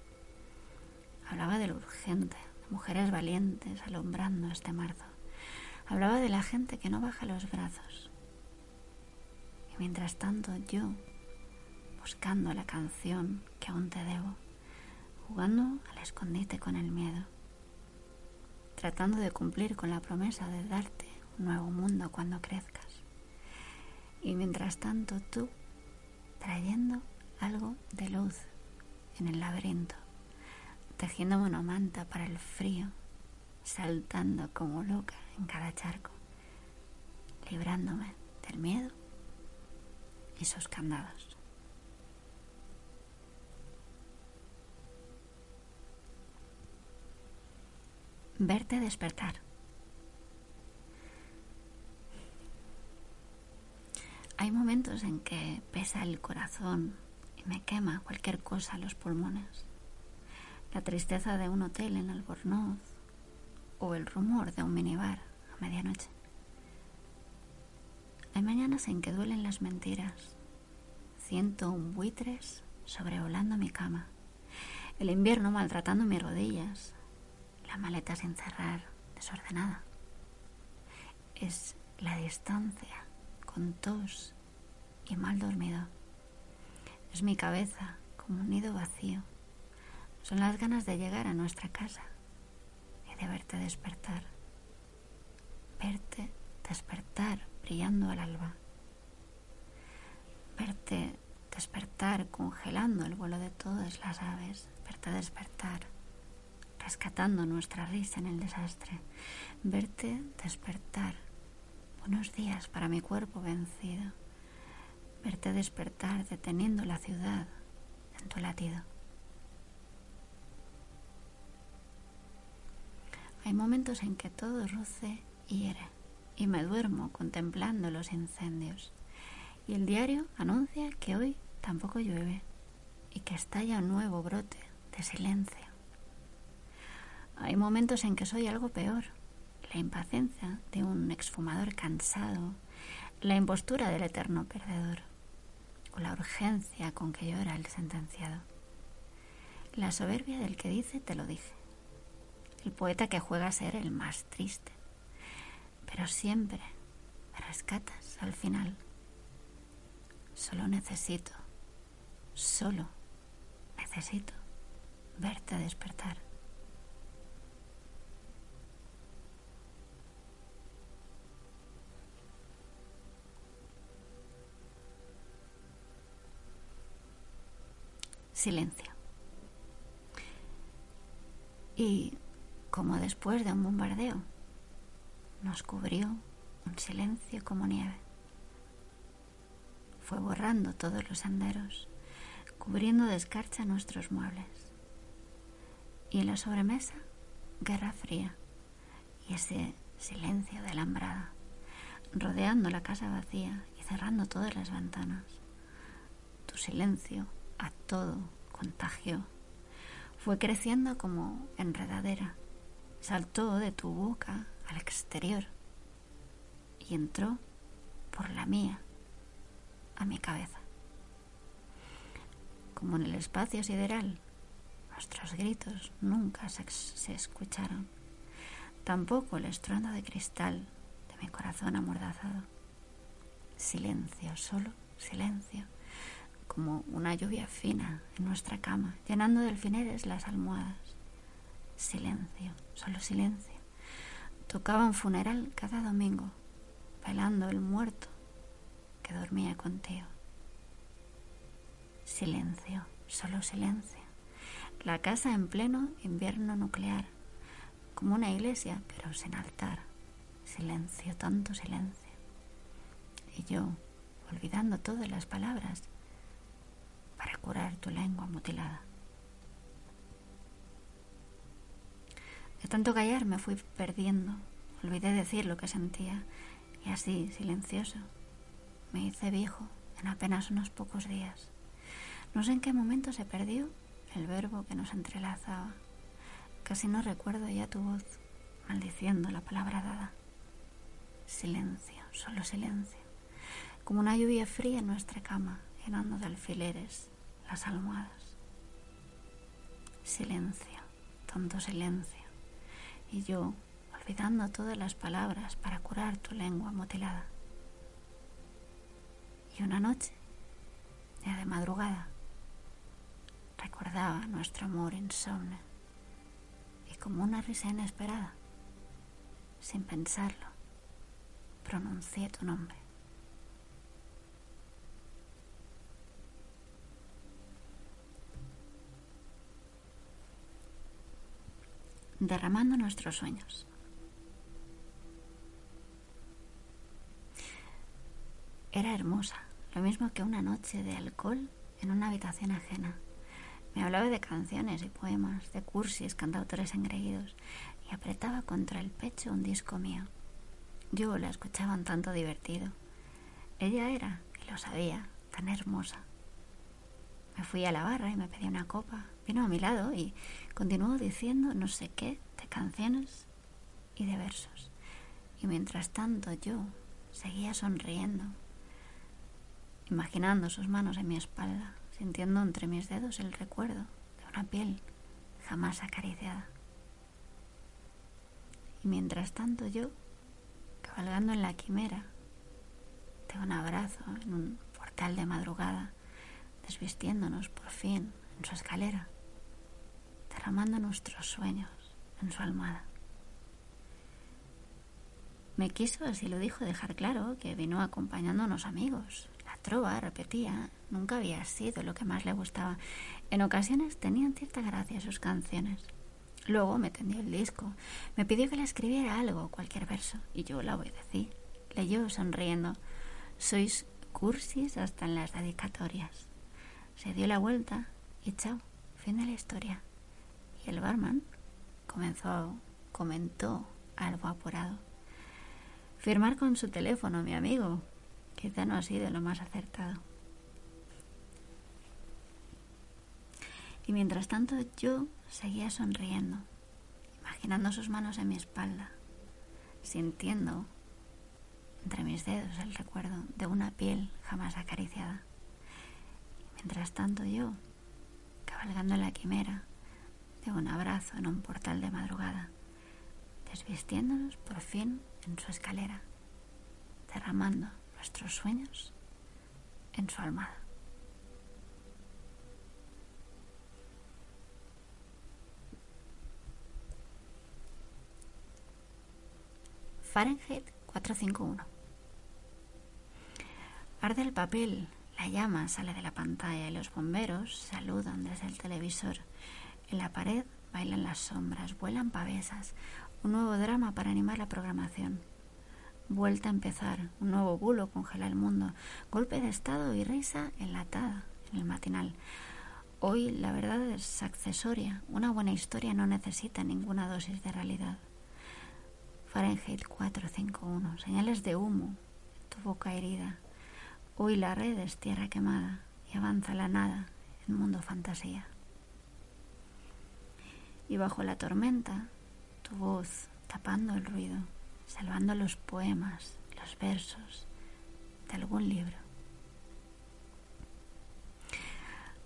Hablaba de lo urgente, de mujeres valientes alumbrando este marzo. Hablaba de la gente que no baja los brazos. Y mientras tanto yo, buscando la canción que aún te debo, jugando al escondite con el miedo, tratando de cumplir con la promesa de darte un nuevo mundo cuando crezcas. Y mientras tanto tú, trayendo algo de luz en el laberinto, tejiéndome una manta para el frío, saltando como loca en cada charco, librándome del miedo y sus candados. Verte despertar. Hay momentos en que pesa el corazón y me quema cualquier cosa a los pulmones. La tristeza de un hotel en Albornoz o el rumor de un minibar medianoche. Hay mañanas en que duelen las mentiras. Siento un buitres sobrevolando mi cama. El invierno maltratando mis rodillas. La maleta sin cerrar, desordenada. Es la distancia, con tos y mal dormido. Es mi cabeza como un nido vacío. Son las ganas de llegar a nuestra casa de verte despertar. Verte despertar brillando al alba, verte despertar congelando el vuelo de todas las aves, verte despertar rescatando nuestra risa en el desastre, verte despertar. Buenos días para mi cuerpo vencido, verte despertar deteniendo la ciudad en tu latido. Hay momentos en que todo ruce hiere y me duermo contemplando los incendios. Y el diario anuncia que hoy tampoco llueve y que estalla un nuevo brote de silencio. Hay momentos en que soy algo peor. La impaciencia de un exfumador cansado, la impostura del eterno perdedor, o la urgencia con que llora el sentenciado. La soberbia del que dice te lo dije. El poeta que juega a ser el más triste. Pero siempre me rescatas al final. Solo necesito, solo necesito verte despertar. silencio. Y como después de un bombardeo, nos cubrió un silencio como nieve. Fue borrando todos los senderos, cubriendo de escarcha nuestros muebles. Y en la sobremesa, guerra fría y ese silencio de alambrada, rodeando la casa vacía y cerrando todas las ventanas. Tu silencio a todo contagió. Fue creciendo como enredadera. Saltó de tu boca al exterior y entró por la mía a mi cabeza. Como en el espacio sideral, nuestros gritos nunca se, escucharon. Tampoco el estruendo de cristal de mi corazón amordazado. Silencio, solo silencio como una lluvia fina en nuestra cama, llenando de alfineres las almohadas. Silencio, solo silencio. Tocaban funeral cada domingo, bailando el muerto que dormía contigo. Silencio, solo silencio. La casa en pleno invierno nuclear, como una iglesia, pero sin altar. Silencio, tanto silencio. Y yo, olvidando todas las palabras, para curar tu lengua mutilada. De tanto callar me fui perdiendo, olvidé decir lo que sentía y así, silencioso, me hice viejo en apenas unos pocos días. No sé en qué momento se perdió el verbo que nos entrelazaba. Casi no recuerdo ya tu voz maldiciendo la palabra dada. Silencio, solo silencio, como una lluvia fría en nuestra cama, llenando de alfileres las almohadas. Silencio, tanto silencio. Y yo, olvidando todas las palabras para curar tu lengua mutilada. Y una noche, ya de madrugada, recordaba nuestro amor insomne. Y como una risa inesperada, sin pensarlo, pronuncié tu nombre. Derramando nuestros sueños. Era hermosa, lo mismo que una noche de alcohol en una habitación ajena. Me hablaba de canciones y poemas, de cursis, cantautores engreídos, y apretaba contra el pecho un disco mío. Yo la escuchaba un tanto divertido. Ella era, y lo sabía, tan hermosa. Me fui a la barra y me pedí una copa. Vino a mi lado y continuó diciendo no sé qué de canciones y de versos. Y mientras tanto yo seguía sonriendo, imaginando sus manos en mi espalda, sintiendo entre mis dedos el recuerdo de una piel jamás acariciada. Y mientras tanto yo, cabalgando en la quimera de un abrazo en un portal de madrugada, desvistiéndonos por fin en su escalera, derramando nuestros sueños en su almohada. Me quiso, así lo dijo, dejar claro que vino acompañando a unos amigos. La trova, repetía, nunca había sido lo que más le gustaba. En ocasiones tenían cierta gracia sus canciones. Luego me tendió el disco. Me pidió que le escribiera algo, cualquier verso, y yo la obedecí. Leyó sonriendo. Sois cursis hasta en las dedicatorias. Se dio la vuelta y chao, fin de la historia. El barman comenzó, comentó algo apurado. Firmar con su teléfono, mi amigo, quizá no ha sido lo más acertado. Y mientras tanto yo seguía sonriendo, imaginando sus manos en mi espalda, sintiendo entre mis dedos el recuerdo de una piel jamás acariciada. Mientras tanto yo, cabalgando la quimera un abrazo en un portal de madrugada, desvistiéndonos por fin en su escalera, derramando nuestros sueños en su almada. Fahrenheit 451. Arde el papel, la llama sale de la pantalla y los bomberos saludan desde el televisor. En la pared bailan las sombras, vuelan pavesas, un nuevo drama para animar la programación. Vuelta a empezar, un nuevo bulo congela el mundo, golpe de estado y risa enlatada en el matinal. Hoy la verdad es accesoria, una buena historia no necesita ninguna dosis de realidad. Fahrenheit 451, señales de humo, tu boca herida. Hoy la red es tierra quemada y avanza la nada en mundo fantasía. Y bajo la tormenta, tu voz tapando el ruido, salvando los poemas, los versos de algún libro.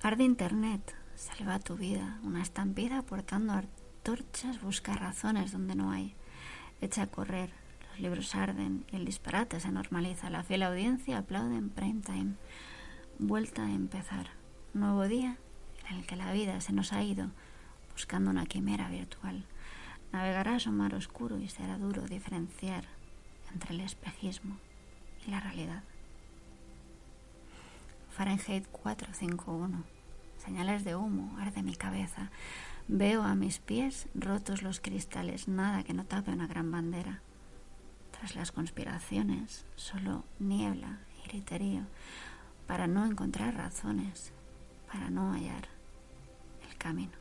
Arde Internet, salva tu vida, una estampida portando antorchas busca razones donde no hay echa a correr, los libros arden y el disparate se normaliza. La fiel audiencia aplaude en prime time. Vuelta a empezar. Nuevo día en el que la vida se nos ha ido buscando una quimera virtual. Navegarás un mar oscuro y será duro diferenciar entre el espejismo y la realidad. Fahrenheit 451. Señales de humo, arde mi cabeza. Veo a mis pies rotos los cristales, nada que no tape una gran bandera. Tras las conspiraciones, solo niebla y griterío, para no encontrar razones, para no hallar el camino.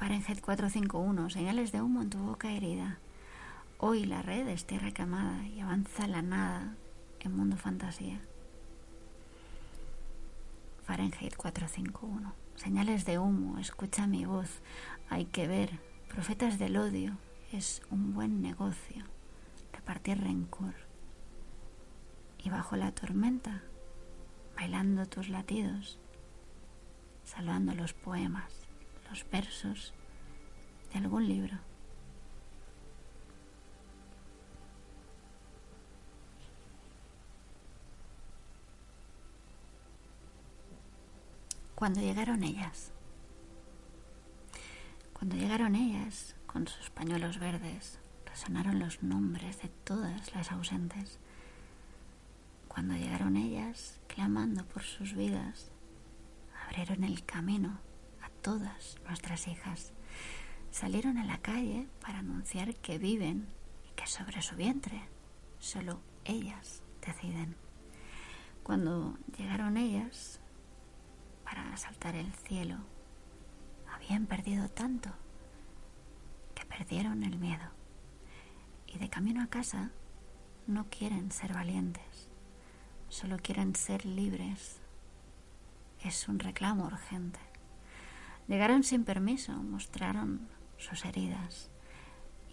Fahrenheit 451, señales de humo en tu boca herida. Hoy la red es tierra quemada y avanza la nada en mundo fantasía. Fahrenheit 451. Señales de humo, escucha mi voz. Hay que ver. Profetas del odio. Es un buen negocio. Repartir rencor. Y bajo la tormenta, bailando tus latidos, salvando los poemas, los versos de algún libro. Cuando llegaron ellas, cuando llegaron ellas con sus pañuelos verdes, resonaron los nombres de todas las ausentes. Cuando llegaron ellas, clamando por sus vidas, abrieron el camino todas nuestras hijas. Salieron a la calle para anunciar que viven y que sobre su vientre solo ellas deciden. Cuando llegaron ellas, para asaltar el cielo, habían perdido tanto que perdieron el miedo. Y de camino a casa no quieren ser valientes, solo quieren ser libres. Es un reclamo urgente. Llegaron sin permiso, mostraron sus heridas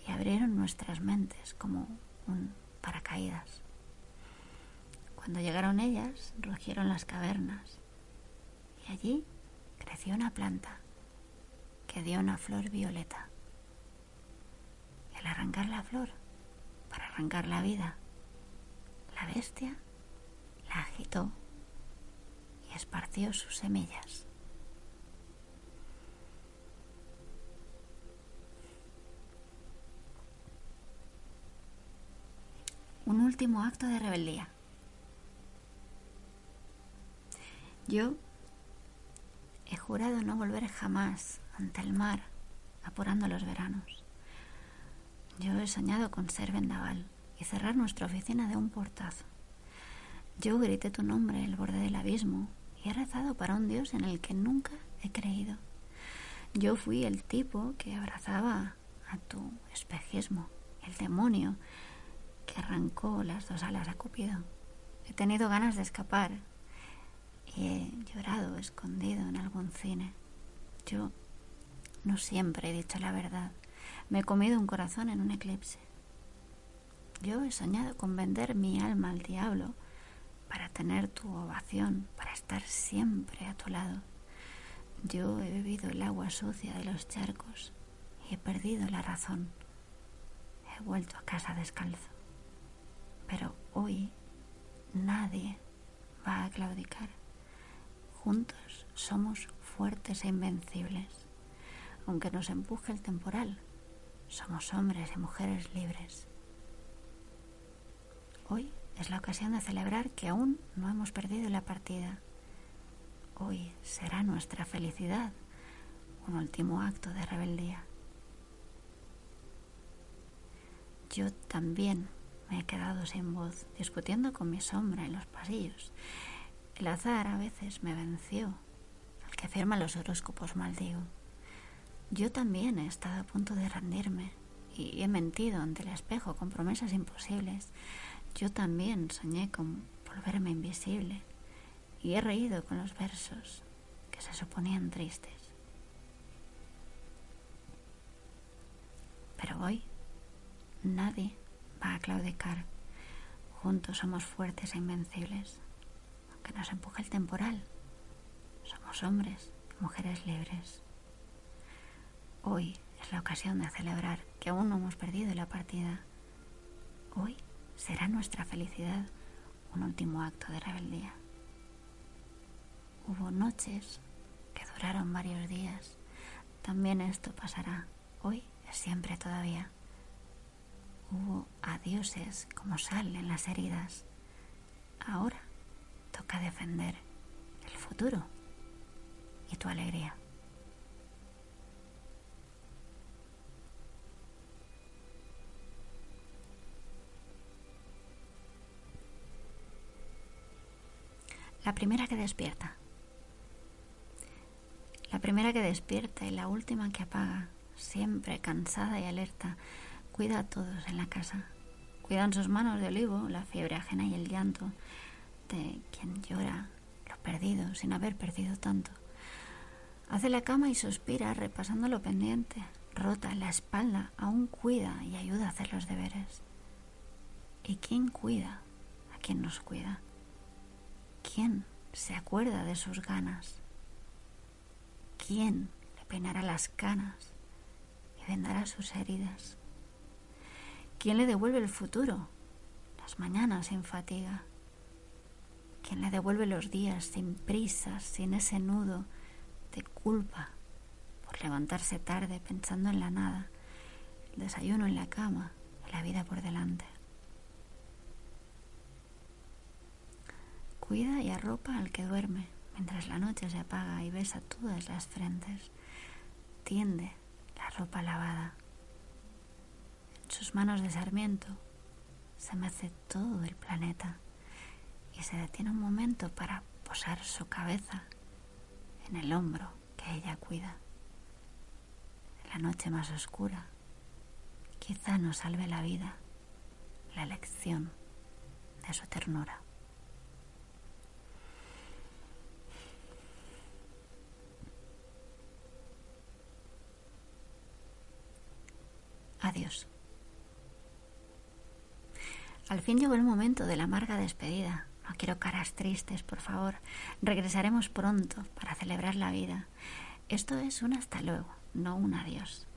y abrieron nuestras mentes como un paracaídas. Cuando llegaron ellas, rugieron las cavernas y allí creció una planta que dio una flor violeta. Y al arrancar la flor, para arrancar la vida, la bestia la agitó y esparció sus semillas. Un último acto de rebeldía. Yo he jurado no volver jamás ante el mar apurando los veranos. Yo he soñado con ser vendaval y cerrar nuestra oficina de un portazo. Yo grité tu nombre el borde del abismo y he rezado para un Dios en el que nunca he creído. Yo fui el tipo que abrazaba a tu espejismo, el demonio que arrancó las dos alas a Cupido. He tenido ganas de escapar y he llorado escondido en algún cine. Yo no siempre he dicho la verdad. Me he comido un corazón en un eclipse. Yo he soñado con vender mi alma al diablo para tener tu ovación, para estar siempre a tu lado. Yo he bebido el agua sucia de los charcos y he perdido la razón. He vuelto a casa descalzo. Pero hoy nadie va a claudicar. Juntos somos fuertes e invencibles. Aunque nos empuje el temporal, somos hombres y mujeres libres. Hoy es la ocasión de celebrar que aún no hemos perdido la partida. Hoy será nuestra felicidad un último acto de rebeldía. Yo también me he quedado sin voz, discutiendo con mi sombra en los pasillos. El azar a veces me venció. Al que firma los horóscopos maldigo. Yo también he estado a punto de rendirme y he mentido ante el espejo con promesas imposibles. Yo también soñé con volverme invisible y he reído con los versos que se suponían tristes. Pero hoy nadie a claudicar. Juntos somos fuertes e invencibles. Aunque nos empuje el temporal, somos hombres y mujeres libres. Hoy es la ocasión de celebrar que aún no hemos perdido la partida. Hoy será nuestra felicidad un último acto de rebeldía. Hubo noches que duraron varios días. También esto pasará. Hoy es siempre todavía. Hubo adioses como sal en las heridas. Ahora toca defender el futuro y tu alegría. La primera que despierta. La primera que despierta y la última que apaga, siempre cansada y alerta, cuida a todos en la casa. Cuidan sus manos de olivo, la fiebre ajena y el llanto de quien llora lo perdido sin haber perdido tanto. Hace la cama y suspira repasando lo pendiente. Rota la espalda, aún cuida y ayuda a hacer los deberes. ¿Y quién cuida a quien nos cuida? ¿Quién se acuerda de sus ganas? ¿Quién le peinará las canas y vendará sus heridas? ¿Quién le devuelve el futuro, las mañanas sin fatiga? ¿Quién le devuelve los días sin prisas, sin ese nudo de culpa por levantarse tarde pensando en la nada, el desayuno en la cama y la vida por delante? Cuida y arropa al que duerme mientras la noche se apaga y besa todas las frentes. Tiende la ropa lavada. Sus manos de sarmiento se mece todo el planeta y se detiene un momento para posar su cabeza en el hombro que ella cuida. En la noche más oscura, quizá nos salve la vida la lección de su ternura. Adiós. Al fin llegó el momento de la amarga despedida. No quiero caras tristes, por favor. Regresaremos pronto para celebrar la vida. Esto es un hasta luego, no un adiós.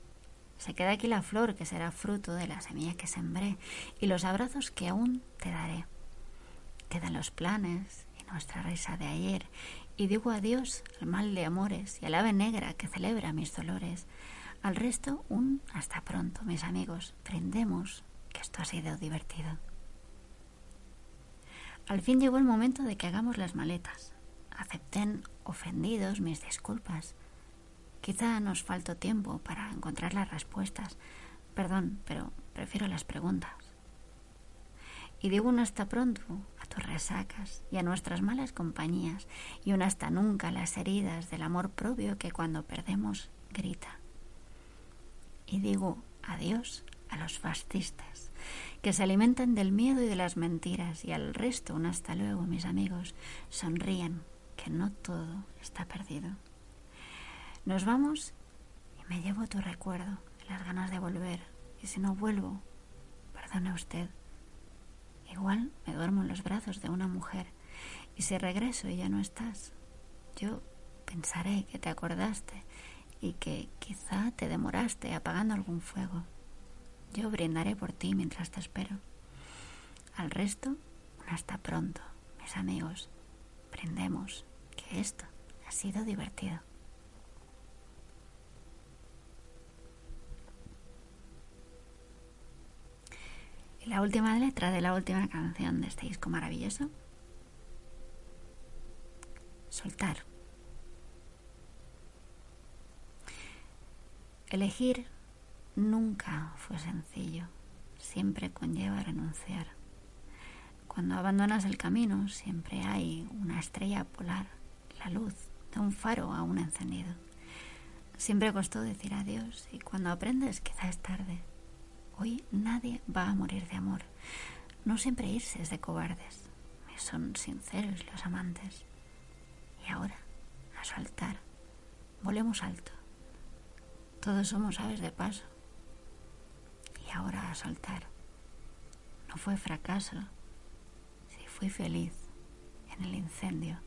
Se queda aquí la flor que será fruto de la semilla que sembré y los abrazos que aún te daré. Quedan los planes y nuestra risa de ayer y digo adiós al mal de amores y al ave negra que celebra mis dolores. Al resto, un hasta pronto, mis amigos. Prendemos que esto ha sido divertido. Al fin llegó el momento de que hagamos las maletas. Acepten ofendidos mis disculpas. Quizá nos faltó tiempo para encontrar las respuestas. Perdón, pero prefiero las preguntas. Y digo un hasta pronto a tus resacas y a nuestras malas compañías y un hasta nunca a las heridas del amor propio que cuando perdemos grita. Y digo adiós a los fascistas que se alimentan del miedo y de las mentiras y al resto un hasta luego, mis amigos, sonríen que no todo está perdido. Nos vamos y me llevo tu recuerdo, las ganas de volver. Y si no vuelvo, perdone usted. Igual me duermo en los brazos de una mujer. Y si regreso y ya no estás, yo pensaré que te acordaste y que quizá te demoraste apagando algún fuego. Yo brindaré por ti mientras te espero. Al resto, hasta pronto, mis amigos. Brindemos que esto ha sido divertido. Y la última letra de la última canción de este disco maravilloso. Soltar. Elegir nunca fue sencillo. Siempre conlleva renunciar. Cuando abandonas el camino siempre hay una estrella polar, la luz de un faro aún encendido. Siempre costó decir adiós y cuando aprendes quizá es tarde Hoy nadie va a morir de amor. No siempre irse es de cobardes. Son sinceros los amantes. Y ahora, a soltar, volemos alto. Todos somos aves de paso. Ahora a soltar. No fue fracaso, si fui feliz en el incendio,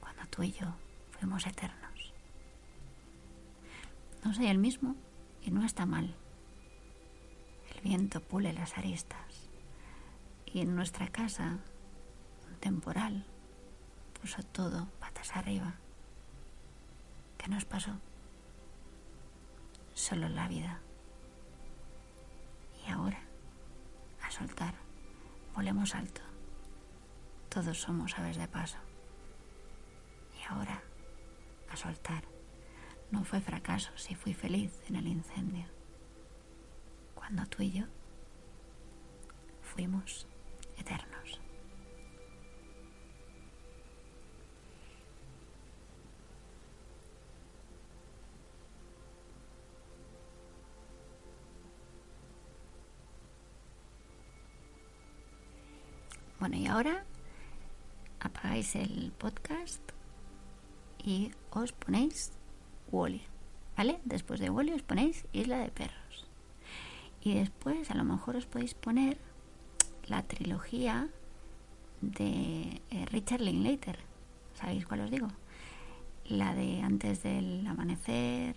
cuando tú y yo fuimos eternos. No soy el mismo y no está mal viento pule las aristas. Y en nuestra casa, un temporal puso todo patas arriba. ¿Qué nos pasó? Solo la vida. Y ahora, a soltar, volemos alto. Todos somos aves de paso. Y ahora, a soltar. No fue fracaso si fui feliz en el incendio cuando tú y yo fuimos eternos. Bueno, y ahora apagáis el podcast y os ponéis Wally, ¿vale? Después de Wally os ponéis Isla de Perros. Y después a lo mejor os podéis poner la trilogía de eh, Richard Linklater. ¿Sabéis cuál os digo? La de antes del amanecer,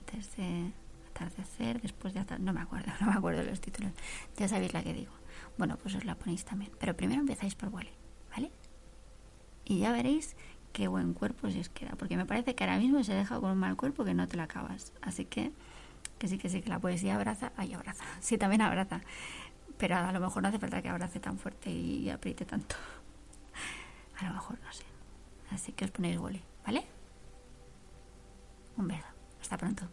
antes de atardecer, después de atardecer. No me acuerdo, <laughs> no me acuerdo los títulos. Ya sabéis la que digo. Bueno, pues os la ponéis también. Pero primero empezáis por Wally, ¿vale? Y ya veréis qué buen cuerpo se os queda. Porque me parece que ahora mismo se deja con un mal cuerpo que no te la acabas. Así que que sí, que sí, que la poesía abraza, ay, abraza, <laughs> sí, también abraza, pero a lo mejor no hace falta que abrace tan fuerte y apriete tanto. <laughs> A lo mejor no sé. Así que os ponéis boli, ¿vale? Un beso. Hasta pronto.